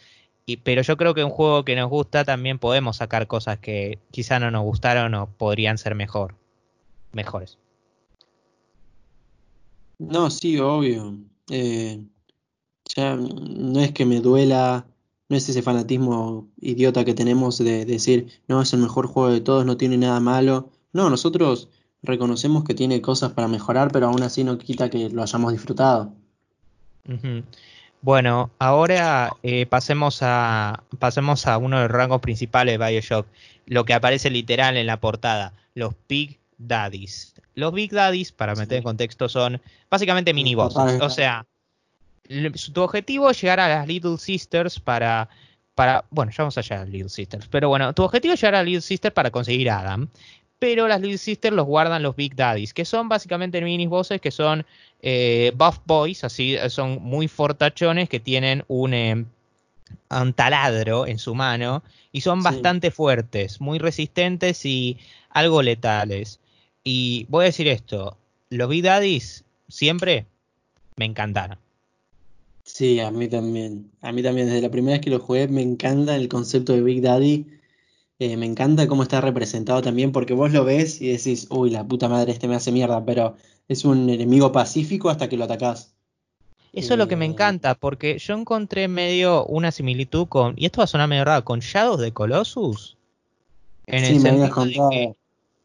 pero yo creo que un juego que nos gusta también podemos sacar cosas que quizá no nos gustaron o podrían ser mejor, mejores. No, sí, obvio. Eh, ya no es que me duela no es ese fanatismo idiota que tenemos de decir, no, es el mejor juego de todos, no tiene nada malo. No, nosotros reconocemos que tiene cosas para mejorar, pero aún así no quita que lo hayamos disfrutado. Bueno, ahora eh, pasemos a pasemos a uno de los rangos principales de Bioshock, lo que aparece literal en la portada, los Big Daddies. Los Big Daddies, para meter en contexto, son básicamente mini bosses. O sea, tu objetivo es llegar a las Little Sisters para para bueno, ya vamos allá a las Little Sisters, pero bueno, tu objetivo es llegar a las Little Sisters para conseguir a Adam. Pero las Little Sisters los guardan los Big Daddies, que son básicamente mini bosses que son eh, buff boys, así eh, son muy fortachones que tienen un, eh, un taladro en su mano y son Sí. bastante fuertes, muy resistentes y algo letales. Y voy a decir esto, los Big Daddies siempre me encantaron. Sí, a mí también. A mí también, desde la primera vez que lo jugué, me encanta el concepto de Big Daddy. Eh, me encanta cómo está representado también, porque vos lo ves y decís, uy, la puta madre, este me hace mierda, pero es un enemigo pacífico hasta que lo atacás. Eso es lo que me Eh, encanta, porque yo encontré medio una similitud con, y esto va a sonar medio raro, con Shadows de Colossus. En Sí, el me habías sentido de contado. que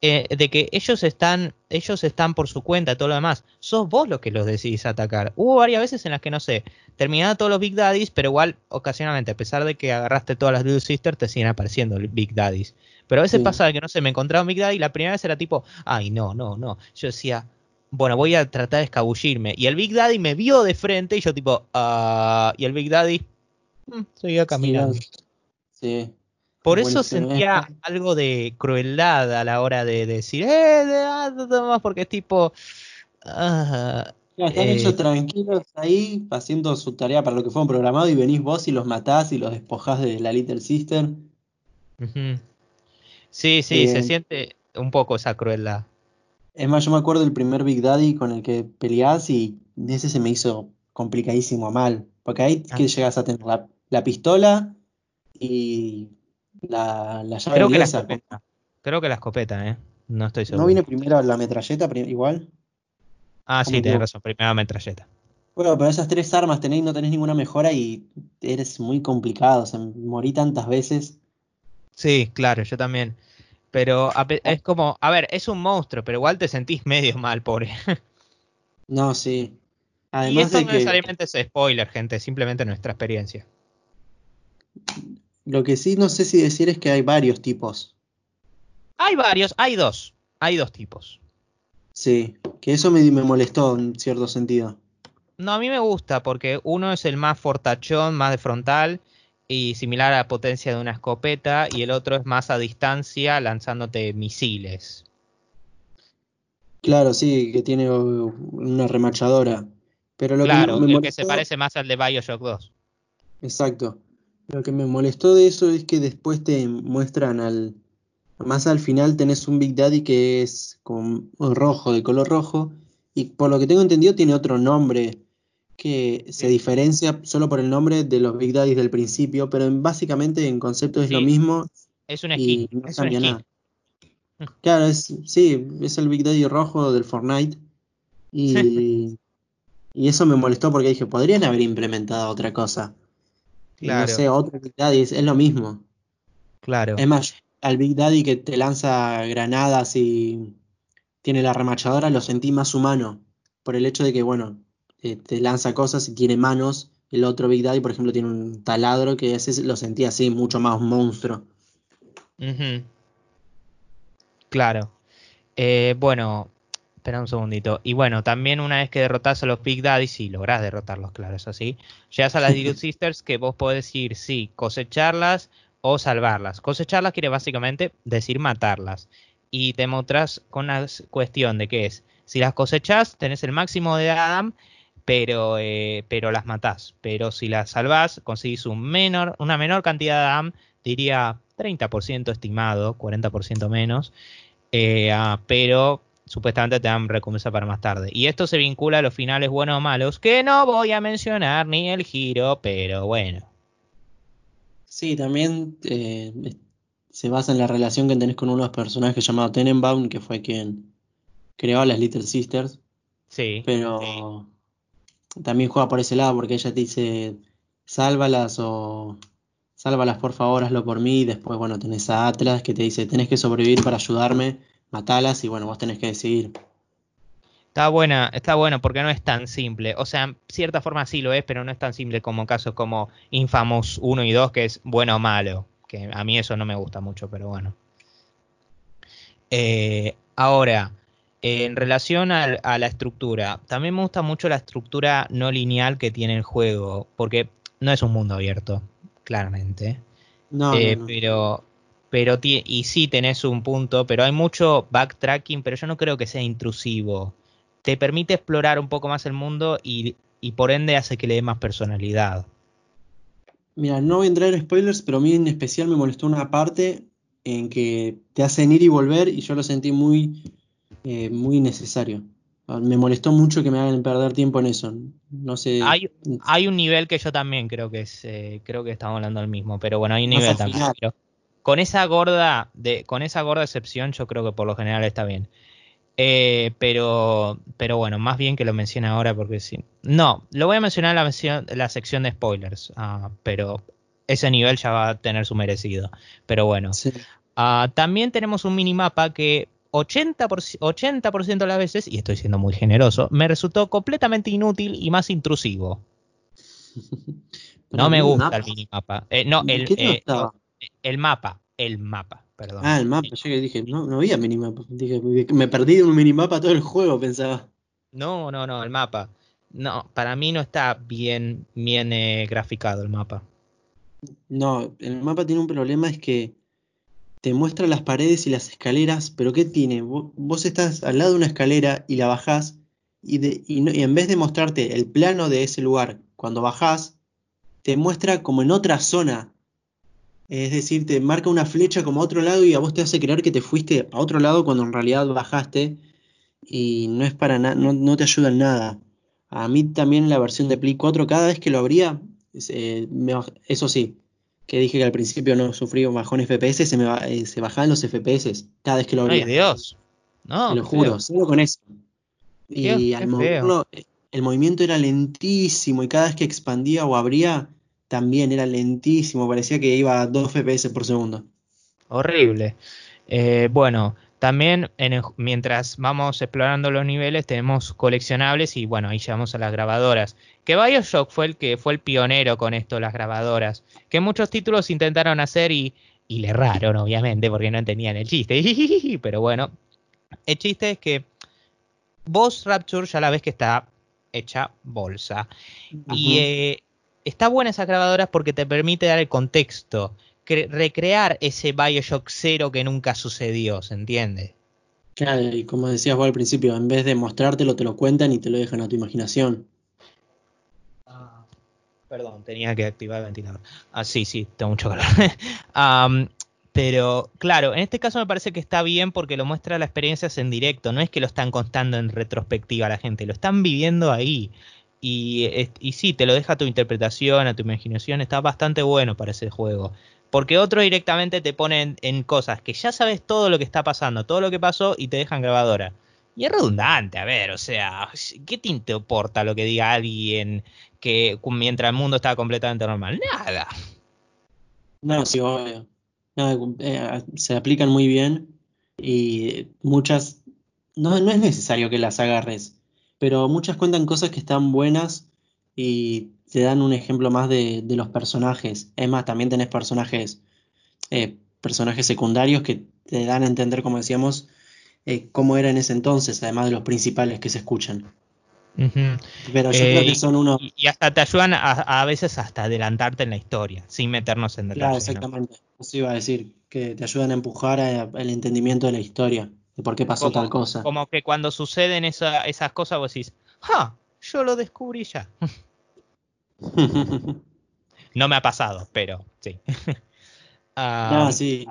eh, de que ellos están, ellos están por su cuenta, todo lo demás. Sos vos los que los decidís atacar. Hubo varias veces en las que, no sé, terminaba todos los Big Daddies, pero igual, ocasionalmente, a pesar de que agarraste todas las Little Sisters, te siguen apareciendo Big Daddies. Pero a veces Sí. pasa que, no sé, me encontraba un Big Daddy y la primera vez era tipo, ay, no, no, no. Yo decía, bueno, voy a tratar de escabullirme. Y el Big Daddy me vio de frente y yo tipo, ah, y el Big Daddy mm, seguía caminando. Sí, Por eso buenísimo. sentía algo de crueldad a la hora de decir, eh, ah, no, no, más", porque es tipo, ah, Ya, están Eh, hechos tranquilos ahí, haciendo su tarea para lo que fueron programados, y venís vos y los matás y los despojás de la Little Sister. sí, sí, se siente un poco esa crueldad. Es más, yo me acuerdo del primer Big Daddy con el que peleás y ese se me hizo complicadísimo mal. Porque ahí Ah. que llegas a tener la, la pistola y la, la llave Creo que la escopeta, creo que la escopeta, eh, no estoy seguro. ¿No viene primero la metralleta igual? Ah, ¿O sí, tenés razón, primera metralleta. Bueno, pero esas tres armas tenéis, no tenés ninguna mejora y eres muy complicado. O sea, morí tantas veces. Sí, claro, yo también. Pero a pe- es como, a ver, es un monstruo, pero igual te sentís medio mal, pobre. <laughs> No, sí. Y Además esto de no que necesariamente es spoiler, gente, simplemente nuestra experiencia. Lo que sí no sé si decir es que hay varios tipos. Hay varios, hay dos, hay dos tipos. Sí, que eso me, me molestó en cierto sentido. No, a mí me gusta porque uno es el más fortachón, más de frontal y similar a la potencia de una escopeta y el otro es más a distancia lanzándote misiles. Claro, sí, que tiene una remachadora. Pero lo que Claro, me el que se parece más al de Bioshock 2. Exacto. Lo que me molestó de eso es que después te muestran al... Más al final tenés un Big Daddy que es con rojo, de color rojo, y por lo que tengo entendido tiene otro nombre que se diferencia solo por el nombre de los Big Daddies del principio, pero en- básicamente en concepto es lo mismo Es un y skin, no es cambia skin. nada. Claro, es, sí, es el Big Daddy rojo del Fortnite. Y, y eso me molestó porque dije, podrían haber implementado otra cosa. Y no Claro. sé, otro Big Daddy, es, es lo mismo. Claro. Es más, al Big Daddy que te lanza granadas y tiene la remachadora, lo sentí más humano. Por el hecho de que, bueno, eh, te lanza cosas y tiene manos. El otro Big Daddy, por ejemplo, tiene un taladro que ese lo sentí así, mucho más monstruo. Claro. Eh, bueno, espera un segundito. Y bueno, también una vez que derrotás a los Big Daddies, y lográs derrotarlos, claro, es así, llegas a las <laughs> Little Sisters que vos podés ir, sí, cosecharlas o salvarlas. Cosecharlas quiere básicamente decir matarlas. Y te mostrás con una cuestión de que es, si las cosechás, tenés el máximo de Adam, pero, eh, pero las matás. Pero si las salvás, conseguís un menor, una menor cantidad de Adam, diría 30% estimado, 40% menos, eh, ah, pero supuestamente te dan recompensa para más tarde. Y esto se vincula a los finales buenos o malos, que no voy a mencionar ni el giro, pero bueno. Sí, también eh, se basa en la relación que tenés con uno de los personajes llamado Tenenbaum, que fue quien creó a las Little Sisters, Sí. pero también juega por ese lado porque ella te dice sálvalas o sálvalas por favor, hazlo por mí. Y después, bueno, tenés a Atlas que te dice, tenés que sobrevivir para ayudarme, matalas y bueno, vos tenés que decidir. Está buena, está bueno porque no es tan simple. O sea, en cierta forma sí lo es, pero no es tan simple como casos como Infamous 1 y 2, que es bueno o malo. Que a mí eso no me gusta mucho, pero bueno. Eh, ahora, en relación a, a, la estructura, también me gusta mucho la estructura no lineal que tiene el juego, porque no es un mundo abierto, claramente. No, Eh, no, no. Pero, pero y sí tenés un punto, pero hay mucho backtracking, pero yo no creo que sea intrusivo. Te permite explorar un poco más el mundo y, y por ende hace que le dé más personalidad. Mira, no voy a entrar en spoilers, pero a mí en especial me molestó una parte en que te hacen ir y volver y yo lo sentí muy, eh, muy necesario. Ah, Me molestó mucho que me hagan perder tiempo en eso. No sé. Hay, hay un nivel que yo también creo que es, eh, creo que estamos hablando del mismo, pero bueno, hay un nivel también. pero con esa gorda, de, con esa gorda excepción, yo creo que por lo general está bien. Eh, pero, pero bueno, más bien que lo mencione ahora porque sí. No, lo voy a mencionar en la, mención- la sección de spoilers, ah, pero ese nivel ya va a tener su merecido. Pero bueno, Sí. Ah, también tenemos un minimapa que 80%, 80% de las veces, y estoy siendo muy generoso, me resultó completamente inútil y más intrusivo. <laughs> No me gusta el minimapa. Eh, no, el, ¿Qué no eh? El mapa. El mapa, perdón. Ah, el mapa. Yo que dije, no, no había minimapa. Dije, me perdí de un minimapa todo el juego, pensaba. No, no, no, el mapa. No, para mí no está bien, bien eh, graficado el mapa. No, el mapa tiene un problema, es que te muestra las paredes y las escaleras, pero ¿qué tiene? Vo- Vos, estás al lado de una escalera y la bajás y, de- y no- y en vez de mostrarte el plano de ese lugar cuando bajás, te muestra como en otra zona. Es decir, te marca una flecha como a otro lado y a vos te hace creer que te fuiste a otro lado cuando en realidad bajaste y no es para nada, no, no te ayuda en nada. A mí también la versión de Play 4, cada vez que lo abría, eh, me eso sí, que dije que al principio no sufrí un bajón FPS, se me ba- eh, se bajaban los FPS cada vez que lo Ay, abría. Dios. No, Te lo qué juro, feo. solo con eso. Qué- Y qué al feo. moverlo, el movimiento era lentísimo y cada vez que expandía o abría, también era lentísimo, parecía que iba a 2 FPS por segundo. Horrible. Eh, bueno, también en el- mientras vamos explorando los niveles tenemos coleccionables y bueno, ahí llegamos a las grabadoras. Que Bioshock fue el que fue el pionero con esto, las grabadoras. Que muchos títulos intentaron hacer y, y le erraron, obviamente, porque no entendían el chiste. <laughs> Pero bueno, el chiste es que vos Rapture ya la ves que está hecha bolsa. Y eh, está buena esas grabadoras porque te permite dar el contexto, cre- recrear ese Bioshock 0 que nunca sucedió, ¿se entiende? Claro, y como decías vos al principio, en vez de mostrártelo, te lo cuentan y te lo dejan a tu imaginación. Perdón, tenía que activar el ventilador. Ah, sí, sí, tengo mucho calor. <laughs> Pero claro, en este caso me parece que está bien porque lo muestra las experiencias en directo, no es que lo están contando en retrospectiva a la gente, lo están viviendo ahí. Y, sí, te lo deja a tu interpretación, a tu imaginación, está bastante bueno para ese juego. Porque otro directamente te ponen en cosas que ya sabes todo lo que está pasando, todo lo que pasó y te dejan grabadora. Y es redundante, a ver, o sea, ¿qué te importa lo que diga alguien que mientras el mundo estaba completamente normal? Nada. No, sí, obvio. No, eh, se aplican muy bien y muchas, no, no es necesario que las agarres, pero muchas cuentan cosas que están buenas y te dan un ejemplo más de, de los personajes. Es más, también tenés personajes, eh, personajes secundarios que te dan a entender, como decíamos, eh, cómo era en ese entonces, además de los principales que se escuchan. Pero yo Eh, creo que son unos... Y, hasta te ayudan a, a veces hasta adelantarte en la historia, sin meternos en Claro, detalles. ¿no? exactamente. Eso iba a decir, que te ayudan a empujar al entendimiento de la historia, de por qué pasó Como, tal cosa. como que cuando suceden esa- esas cosas vos decís, ¡ah! Yo lo descubrí ya. <laughs> No me ha pasado, pero sí. <laughs> Ah, No, sí.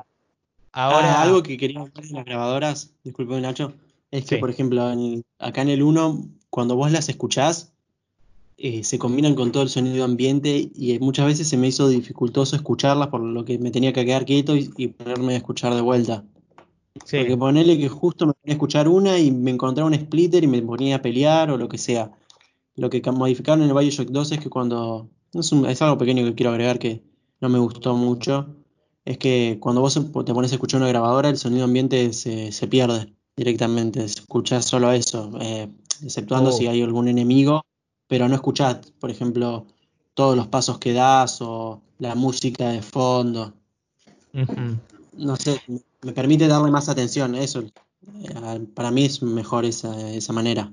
Ahora, Ah, algo que quería hablar de las grabadoras, disculpe Nacho, es que Sí. por ejemplo en- acá en el 1, cuando vos las escuchás, eh, se combinan con todo el sonido ambiente y muchas veces se me hizo dificultoso escucharlas por lo que me tenía que quedar quieto y, y ponerme a escuchar de vuelta. Sí. Porque ponele que justo me ponía a escuchar una y me encontraba un splitter y me ponía a pelear o lo que sea. Lo que ca- modificaron en el Bioshock 2 es que cuando. Es, un- es algo pequeño que quiero agregar que no me gustó mucho, es que cuando vos te pones a escuchar una grabadora, el sonido ambiente se, se pierde directamente. Escuchás solo eso, eh, exceptuando si Oh. hay algún enemigo, pero no escuchás, por ejemplo, todos los pasos que das o la música de fondo. No sé, me permite darle más atención eso. Eh, Para mí es mejor esa, esa manera.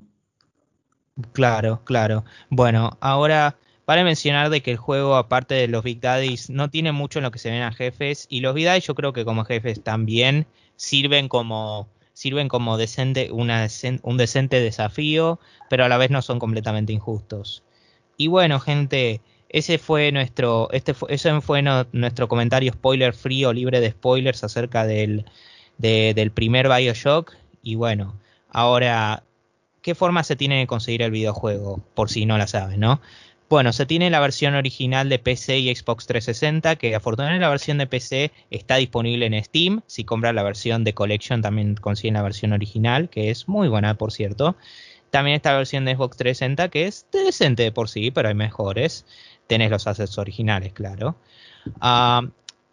Claro, claro. Bueno, ahora vale mencionar de que el juego, aparte de los Big Daddies, no tiene mucho en lo que se ven a jefes. Y los Big Daddies yo creo que como jefes también sirven como sirven como decente, una un decente desafío, pero a la vez no son completamente injustos. Y bueno, gente, ese fue nuestro, este fue, fue nuestro comentario spoiler free o libre de spoilers acerca del, de- del primer Bioshock. Y bueno, ahora ¿qué forma se tiene de conseguir el videojuego? Por si no la saben, ¿no? Bueno, se tiene la versión original de PC y Xbox 360, que afortunadamente la versión de PC está disponible en Steam. Si compras la versión de Collection también consiguen la versión original, que es muy buena, por cierto. También está la versión de Xbox 360, que es decente de por sí, pero hay mejores. Tenés los assets originales, claro. Ah,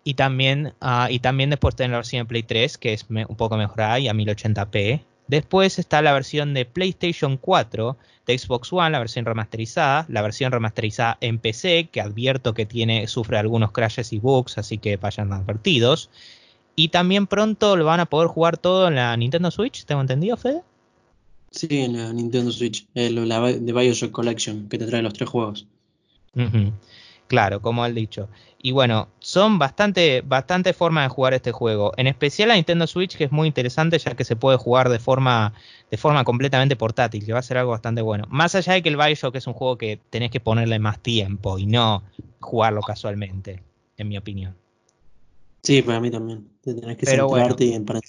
y también, ah, y también después tenés la versión de Play 3, que es un poco mejorada y a 1080p. Después está la versión de PlayStation 4, de Xbox One, la versión remasterizada, la versión remasterizada en PC, que advierto que tiene, sufre algunos crashes y bugs, así que vayan advertidos. Y también pronto lo van a poder jugar todo en la Nintendo Switch, ¿tengo entendido, Fede? Sí, en la Nintendo Switch, eh, lo- la de Bioshock Collection, que te trae los tres juegos. Claro, como el dicho. Y bueno, son bastante, bastante formas de jugar este juego. En especial la Nintendo Switch, que es muy interesante, ya que se puede jugar de forma, de forma completamente portátil, que va a ser algo bastante bueno. Más allá de que el Bioshock es un juego que tenés que ponerle más tiempo y no jugarlo casualmente, en mi opinión. Sí, para mí también. Te tenés que Pero bueno. y para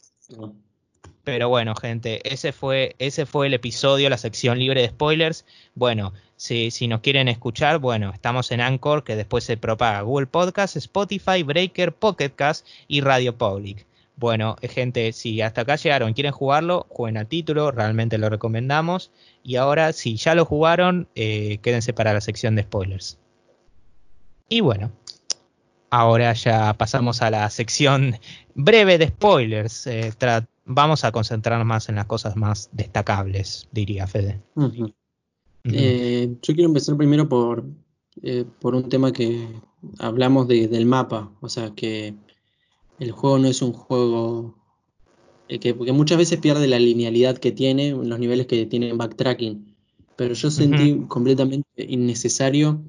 Pero bueno, gente, ese fue, ese fue el episodio, la sección libre de spoilers. Bueno, si, si nos quieren escuchar, bueno, estamos en Anchor, que después se propaga Google Podcast, Spotify, Breaker, Pocket Cast y Radio Public. Bueno, eh, gente, si hasta acá llegaron quieren jugarlo, jueguen al título, realmente lo recomendamos. Y ahora, si ya lo jugaron, eh, quédense para la sección de spoilers. Y bueno, ahora ya pasamos a la sección breve de spoilers. Eh, vamos a concentrarnos más en las cosas más destacables, diría Fede. Eh, yo quiero empezar primero por, eh, por un tema que hablamos de- del mapa, o sea que el juego no es un juego eh, que, porque muchas veces pierde la linealidad que tiene, los niveles que tiene en backtracking, pero yo sentí completamente innecesario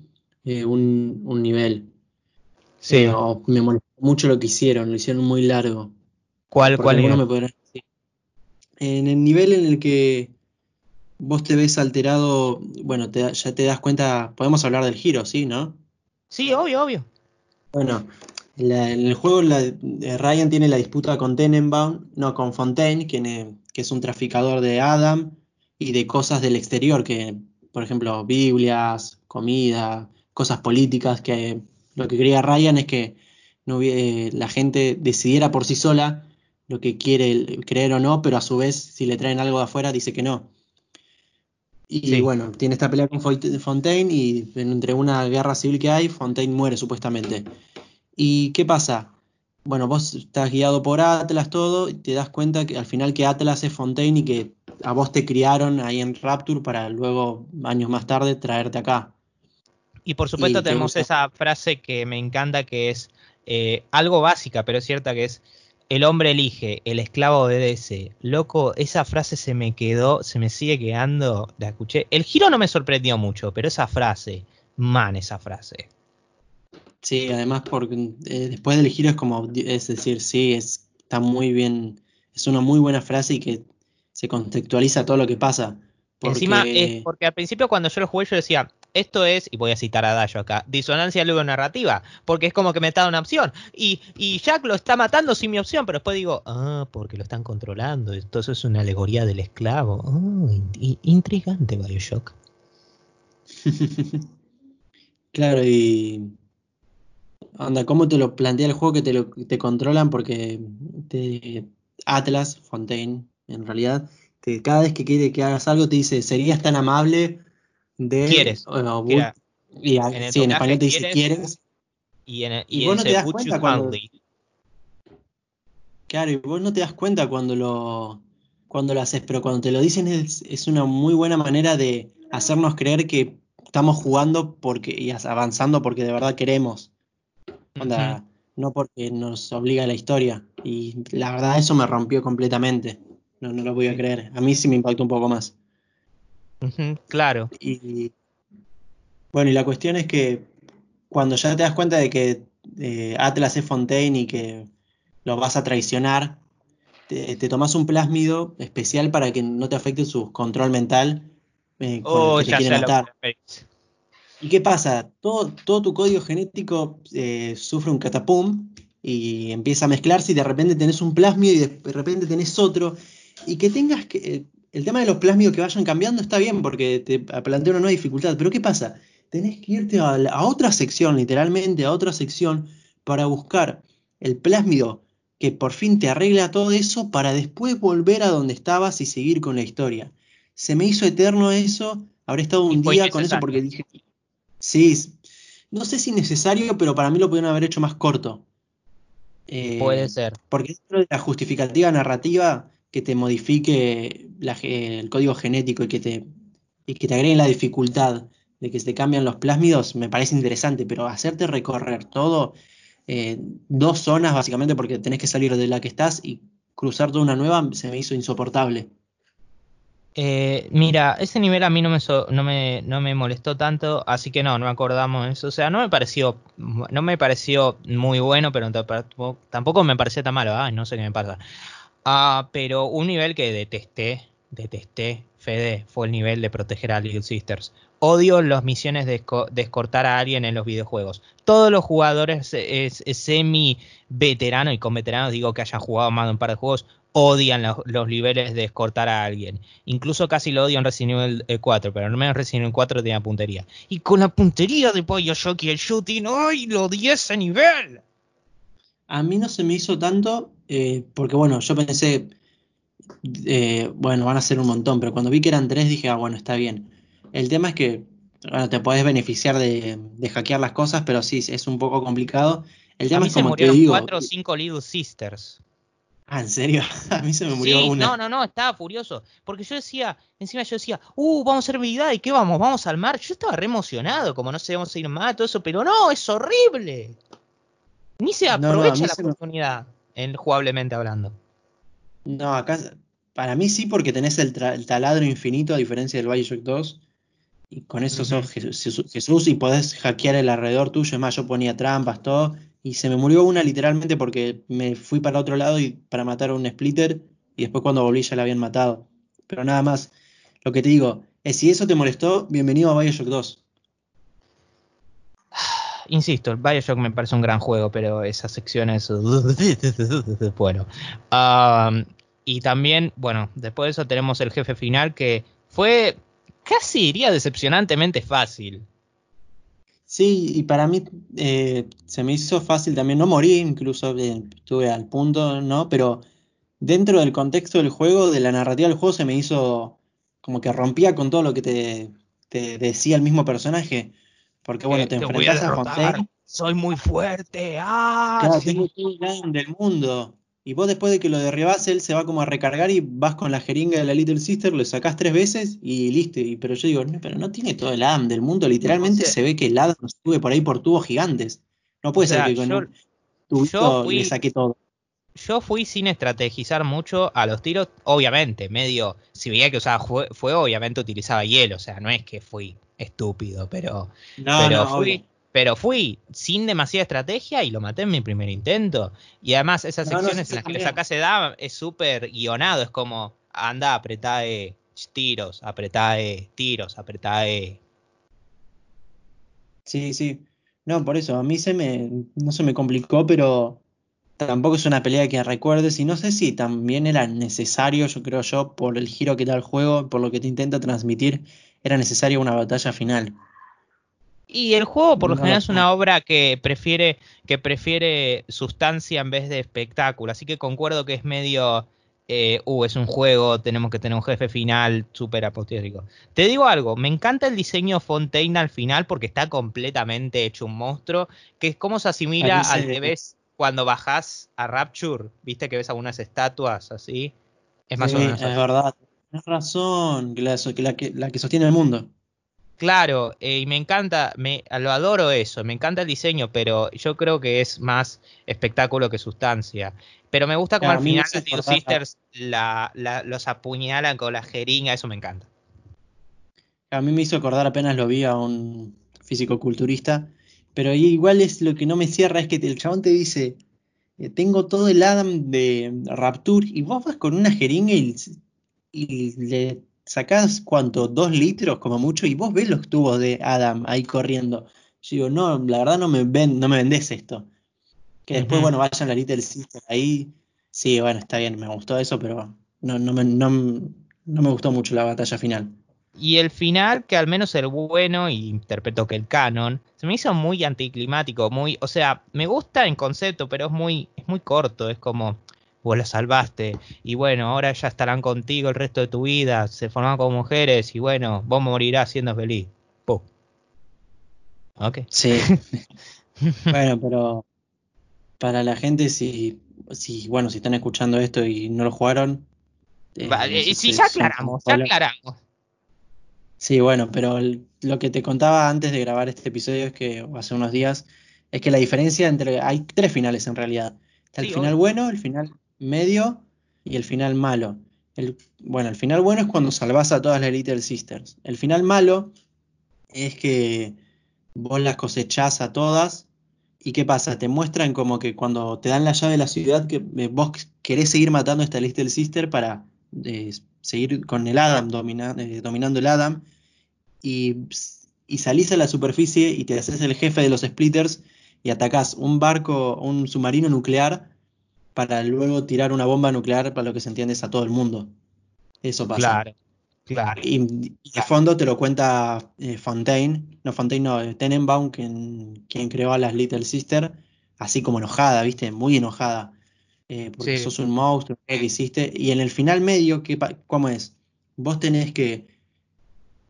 eh, un, un nivel. sí. O me molestó mucho lo que hicieron, lo hicieron muy largo. ¿Cuál, Porque cuál me podrán. En el nivel en el que vos te ves alterado, bueno, te ya te das cuenta, podemos hablar del giro, ¿sí? ¿No? Sí, obvio, obvio. Bueno, la- en el juego la- eh, Ryan tiene la disputa con Tenenbaum, no, con Fontaine, quien, eh, que es un traficador de Adam y de cosas del exterior, que, por ejemplo, Biblias, comida, cosas políticas, que eh, lo que quería Ryan es que no hubie- la gente decidiera por sí sola lo que quiere creer o no, pero a su vez, si le traen algo de afuera, dice que no. Y Sí. bueno, tiene esta pelea con Fontaine y entre una guerra civil que hay, Fontaine muere supuestamente. ¿Y qué pasa? Bueno, vos estás guiado por Atlas todo y te das cuenta que al final que Atlas es Fontaine y que a vos te criaron ahí en Rapture para luego, años más tarde, traerte acá. Y por supuesto Y tenemos esa frase que me encanta, que es eh, algo básica, pero es cierta, que es el hombre elige, el esclavo obedece. Loco, esa frase se me quedó, se me sigue quedando, la escuché. El giro no me sorprendió mucho, pero esa frase, man, esa frase. Sí, además porque eh, después del giro es como, es decir, sí, es, está muy bien, es una muy buena frase y que se contextualiza todo lo que pasa. Encima, es porque al principio cuando yo lo jugué yo decía, esto es, y voy a citar a Dayo acá, disonancia luego narrativa, porque es como que me está una opción, y, y Jack lo está matando sin mi opción, pero después digo, ah, porque lo están controlando, entonces es una alegoría del esclavo. In- in- intrigante Bioshock. <laughs> Claro, y anda, ¿cómo te lo plantea el juego que te lo te controlan? Porque te- Atlas, Fontaine, en realidad, te- cada vez que quiere que hagas algo te dice, serías tan amable de... ¿Quieres? Mira, y a- en sí, en español te dice, ¿quieres? Y, en, Y y vos no te das cuenta cuando-. Claro, y vos no te das cuenta cuando lo, cuando lo haces, pero cuando te lo dicen es, es una muy buena manera de hacernos creer que estamos jugando porque, y avanzando porque de verdad queremos. Onda, no porque nos obliga la historia. Y la verdad eso me rompió completamente. No, no lo podía creer. A mí sí me impactó un poco más. Claro. Y bueno, y la cuestión es que cuando ya te das cuenta de que eh, Atlas es Fontaine y que lo vas a traicionar, te, te tomas un plásmido especial para que no te afecte su control mental eh, con Oh, el que te ya quiere matar. te referís. ¿Y qué pasa? Todo, todo tu código genético eh, sufre un catapum y empieza a mezclarse y de repente tenés un plásmido y de repente tenés otro. Y que tengas que... el tema de los plásmidos que vayan cambiando está bien porque te plantea una nueva dificultad, pero ¿qué pasa? Tenés que irte a, la- a otra sección, literalmente a otra sección, para buscar el plásmido que por fin te arregla todo eso para después volver a donde estabas y seguir con la historia. Se me hizo eterno eso, habré estado un día con eso porque dije, sí, no sé si necesario, pero para mí lo pudieron haber hecho más corto. Eh, Puede ser. porque dentro de la justificativa narrativa que te modifique el código genético y que te, y que te agreguen la dificultad de que se te cambian los plásmidos, me parece interesante, pero hacerte recorrer todo, eh, dos zonas básicamente porque tenés que salir de la que estás y cruzar toda una nueva, se me hizo insoportable. Eh, mira, ese nivel a mí no me, no me, no me molestó tanto, así que no, no acordamos eso. O sea, no me pareció, no me pareció muy bueno, pero tampoco, me pareció tan malo. No sé qué me pasa. Ah, pero un nivel que detesté, detesté, Fede, fue el nivel de proteger a Little Sisters. Odio las misiones de, esco- de escortar a alguien en los videojuegos. Todos los jugadores eh, es- semi veterano y con veteranos digo que hayan jugado más de un par de juegos, odian los, niveles de escortar a alguien. Incluso casi lo odio en Resident Evil eh, 4, pero al menos Resident Evil 4 tenía puntería. Y con la puntería de Bioshock y el shooting, ¡ay! Lo odié ese nivel. A mí no se me hizo tanto, eh, porque bueno, yo pensé, eh, bueno, van a ser un montón, pero cuando vi que eran tres dije, ah, bueno, está bien. El tema es que, bueno, te podés beneficiar de, de hackear las cosas, pero sí, es un poco complicado. El A tema mí es se como te murieron digo. 4 o 5 Little Sisters. Ah, ¿en serio? <laughs> A mí se me murió Sí, una. no, no, no, estaba furioso. Porque yo decía, encima yo decía, uh, vamos a hacer vida y qué vamos, vamos al mar. Yo estaba re emocionado, como no sé, vamos a ir más, todo eso, pero no, es horrible. Ni se No, no, a aprovecha la oportunidad, en, jugablemente hablando. No, acá, para mí sí, porque tenés el, taladro infinito a diferencia del Bioshock 2. Y con eso sos. Jesús, Jesús y podés hackear el alrededor tuyo. Es más, yo ponía trampas, todo. Y se me murió una literalmente porque me fui para otro lado y para matar a un splitter. Y después cuando volví ya la habían matado. Pero nada más. Lo que te digo es si eso te molestó, bienvenido a Bioshock 2. Insisto, el Bioshock me parece un gran juego, pero esas secciones. <laughs> Bueno. Am, y también, bueno, después de eso tenemos el jefe final que fue casi diría decepcionantemente fácil. Sí, y para mí eh, se me hizo fácil también, no morí, incluso eh, estuve al punto, ¿no? Pero dentro del contexto del juego, de la narrativa del juego, se me hizo como que rompía con todo lo que te decía el mismo personaje. Porque bueno, te a enfrentas a Fontaine, Soy muy fuerte. Ah, claro, sí. tengo todo el daño del mundo. Y vos después de que lo derribás, él se va como a recargar y vas con la jeringa de la Little Sister, lo sacás tres veces y listo. Y, pero yo digo, no, pero no tiene todo el AM del mundo, literalmente se ve que el Adam sube por ahí por tubos gigantes. No puede O sea, ser que con yo- un tubito fui- le saque todo. Yo fui sin estrategizar mucho a los tiros, obviamente, medio, si veía que usaba fuego, obviamente utilizaba hielo, o sea, no es que fui estúpido, pero, No, pero no, fui, pero fui sin demasiada estrategia y lo maté en mi primer intento. Y además esas No, secciones en las que le sacás edad es súper guionado, es como, anda, apretá E, tiros, apretá E, tiros, apretá E. Sí, sí. No, por eso, a mí se me, no se me complicó, pero tampoco es una pelea que recuerdes. Y no sé si también era necesario, yo creo yo, por el giro que da el juego, por lo que te intenta transmitir, era necesaria una batalla final. Y el juego por lo No general es una obra que prefiere, que prefiere sustancia en vez de espectáculo, así que concuerdo que es medio eh, uh, es un juego, tenemos que tener un jefe final súper apostólico. Te digo algo, me encanta el diseño Fontaine al final porque está completamente hecho un monstruo, que es como se asimila al que ves cuando bajás a Rapture, viste que ves algunas estatuas así. Es más o menos. Es verdad, tienes razón, la, que, la que sostiene el mundo. Claro, eh, y me encanta, me, lo adoro eso, me encanta el diseño, pero yo creo que es más espectáculo que sustancia. Pero me gusta como al final los Sisters los apuñalan con la jeringa, eso me encanta. A mí me hizo acordar apenas lo vi a un físico-culturista, pero igual es lo que no me cierra, es que el chabón te dice, eh, tengo todo el Adam de Rapture, y vos vas con una jeringa y, y le sacás cuánto, dos litros como mucho, y vos ves los tubos de Adam ahí corriendo. Yo digo, no, la verdad no me, ven, no me vendés esto. Que después, bueno, vayan la Little Sister ahí. Sí, bueno, está bien, me gustó eso, pero no, no, me, no, me gustó mucho la batalla final. Y el final, que al menos el bueno, y interpreto que el canon, se me hizo muy anticlimático, muy, o sea, me gusta en concepto, pero es muy, es muy corto, es como, vos la salvaste, y bueno, ahora ya estarán contigo el resto de tu vida, se forman como mujeres, y bueno, vos morirás siendo feliz. Ok. Sí. <laughs> bueno, pero para la gente, si, si, bueno, si están escuchando esto y no lo jugaron. Eh, vale, si ya aclaramos, ya aclaramos. Sí, bueno, pero lo que te contaba antes de grabar este episodio es que hace unos días es que la diferencia entre hay tres finales en realidad. Está el final bueno, el final medio y el final malo. El, bueno, el final bueno es cuando salvas a todas las Little Sisters. El final malo es que vos las cosechás a todas. ¿Y qué pasa? Te muestran como que cuando te dan la llave de la ciudad, que eh, vos querés seguir matando a esta Little Sister para eh, seguir con el Adam, eh, dominando el Adam. Y, y salís a la superficie y te haces el jefe de los Splitters y atacás un barco, un submarino nuclear para luego tirar una bomba nuclear, para lo que se entiende es a todo el mundo. Eso pasa. Claro, claro. Y, de fondo te lo cuenta eh, Fontaine, no Fontaine, no, eh, Tenenbaum, quien, quien creó a las Little Sister, así como enojada, ¿viste? Muy enojada. Eh, porque sos un monstruo, ¿qué hiciste? Y en el final medio, ¿qué, ¿cómo es? Vos tenés que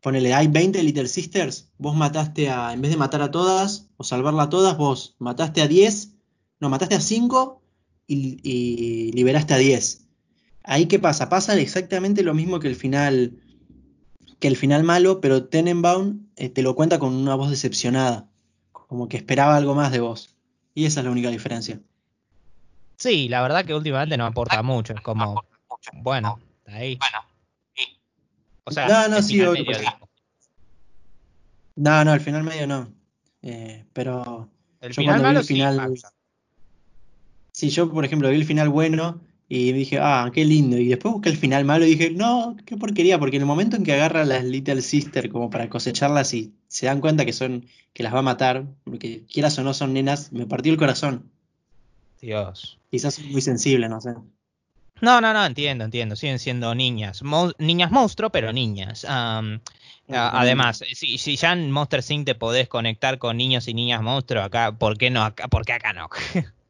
ponele, hay 20 Little Sisters, vos mataste a, en vez de matar a todas o salvarla a todas, vos mataste a 10, no, mataste a 5 y, liberaste a 10. Ahí qué pasa? Pasa exactamente lo mismo que el final que el final malo, pero Tenenbaum eh, te lo cuenta con una voz decepcionada, como que esperaba algo más de vos. Y esa es la única diferencia. Sí, la verdad que últimamente no aporta mucho, es como, bueno, ahí. O sea, no, no, sí, No, no, el final medio no. Eh, pero el final malo el final, si yo, por ejemplo, vi el final bueno y dije, ah, qué lindo, y después busqué el final malo y dije, no, qué porquería, porque en el momento en que agarra a las Little Sister como para cosecharlas y se dan cuenta que son, que las va a matar, porque quieras o no son nenas, me partió el corazón. Dios. Quizás muy sensible, no sé. No, no, no, entiendo, entiendo. Siguen siendo niñas. niñas monstruo, pero niñas. además, si, si, ya en Monster Sync te podés conectar con niños y niñas monstruo, acá, ¿por qué no? Acá, ¿Por qué acá no? <laughs>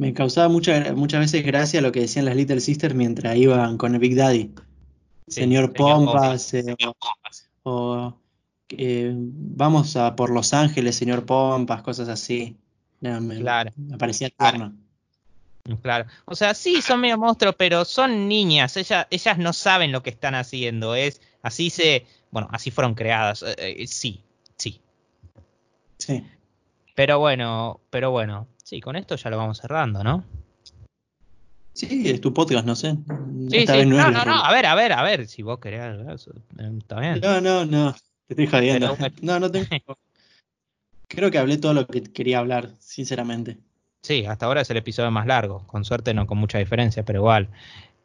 Me causaba mucha, muchas veces gracia lo que decían las Little Sisters mientras iban con el Big Daddy. señor, Pompas, eh, o, eh, vamos a por Los Ángeles, señor Pompas, cosas así. me, claro. me parecía tierno. Claro. O sea, sí, son medio monstruos, pero son niñas. Ellas, ellas no saben lo que están haciendo. Es así se, bueno, así fueron creadas. Eh, sí, sí. Sí. Pero bueno, pero bueno, Sí, con esto ya lo vamos cerrando, ¿no? Sí, es tu podcast, no sé. Sí, sí. No, no, no, a ver, a ver, a ver, si vos querés, eh, está bien. No, no, no, te estoy jodiendo. No, no tengo... Creo que hablé todo lo que quería hablar, sinceramente. Sí, hasta ahora es el episodio más largo, con suerte no con mucha diferencia, pero igual.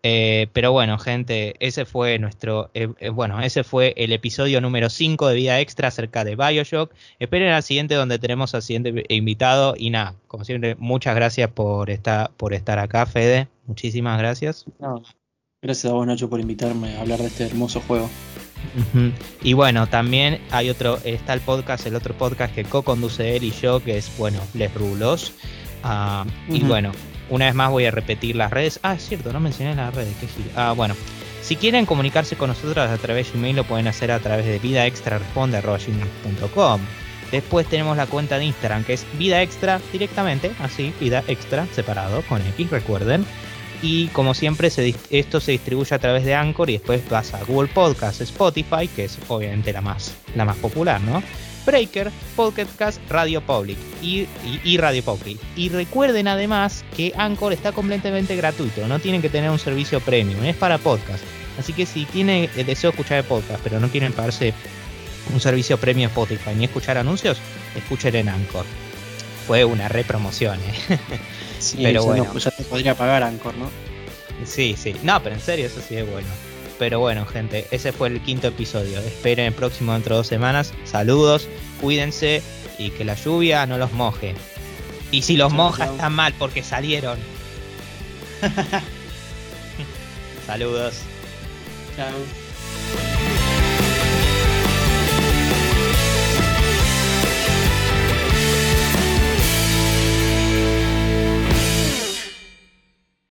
Eh, pero bueno, gente, ese fue nuestro, eh, eh, bueno, ese fue el episodio número 5 de Vida Extra acerca de Bioshock. Esperen al siguiente donde tenemos al siguiente invitado y nada, como siempre, muchas gracias por estar, por estar acá, Fede. Muchísimas gracias. gracias a vos, Nacho, por invitarme a hablar de este hermoso juego. Y bueno, también hay otro, está el podcast, el otro podcast que co-conduce él y yo, que es, bueno, Les Rulos. Ah, y bueno, Una vez más voy a repetir las redes. Ah, es cierto, no mencioné las redes. ¿qué gil- ah, bueno. Si quieren comunicarse con nosotros a través de email, lo pueden hacer a través de vidaextraresponde.com. Después tenemos la cuenta de Instagram que es Vida Extra directamente, así, Vida Extra separado con X, recuerden. Y como siempre, esto se distribuye a través de Anchor y después vas a Google Podcast, Spotify, que es obviamente la más, la más popular, ¿no? Breaker, Pocket Cast, Radio Public y, y- y Radio Public. Y recuerden además que Anchor está completamente gratuito, no tienen que tener un servicio premium, es para podcast. Así que si tienen el deseo de escuchar el podcast, pero no quieren pagarse un servicio premium Spotify ni escuchar anuncios, escuchen en Anchor. Fue una repromoción, ¿eh? Sí, <laughs> Pero bueno. no, ya te podría pagar Anchor, ¿no? Sí, sí. No, pero en serio, eso sí es bueno. Pero bueno, gente, ese fue el quinto episodio. Esperen el próximo dentro de dos semanas. Saludos, cuídense y que la lluvia no los moje. Y si los Chau, moja, chau. están mal porque salieron. <laughs> Saludos. Chao.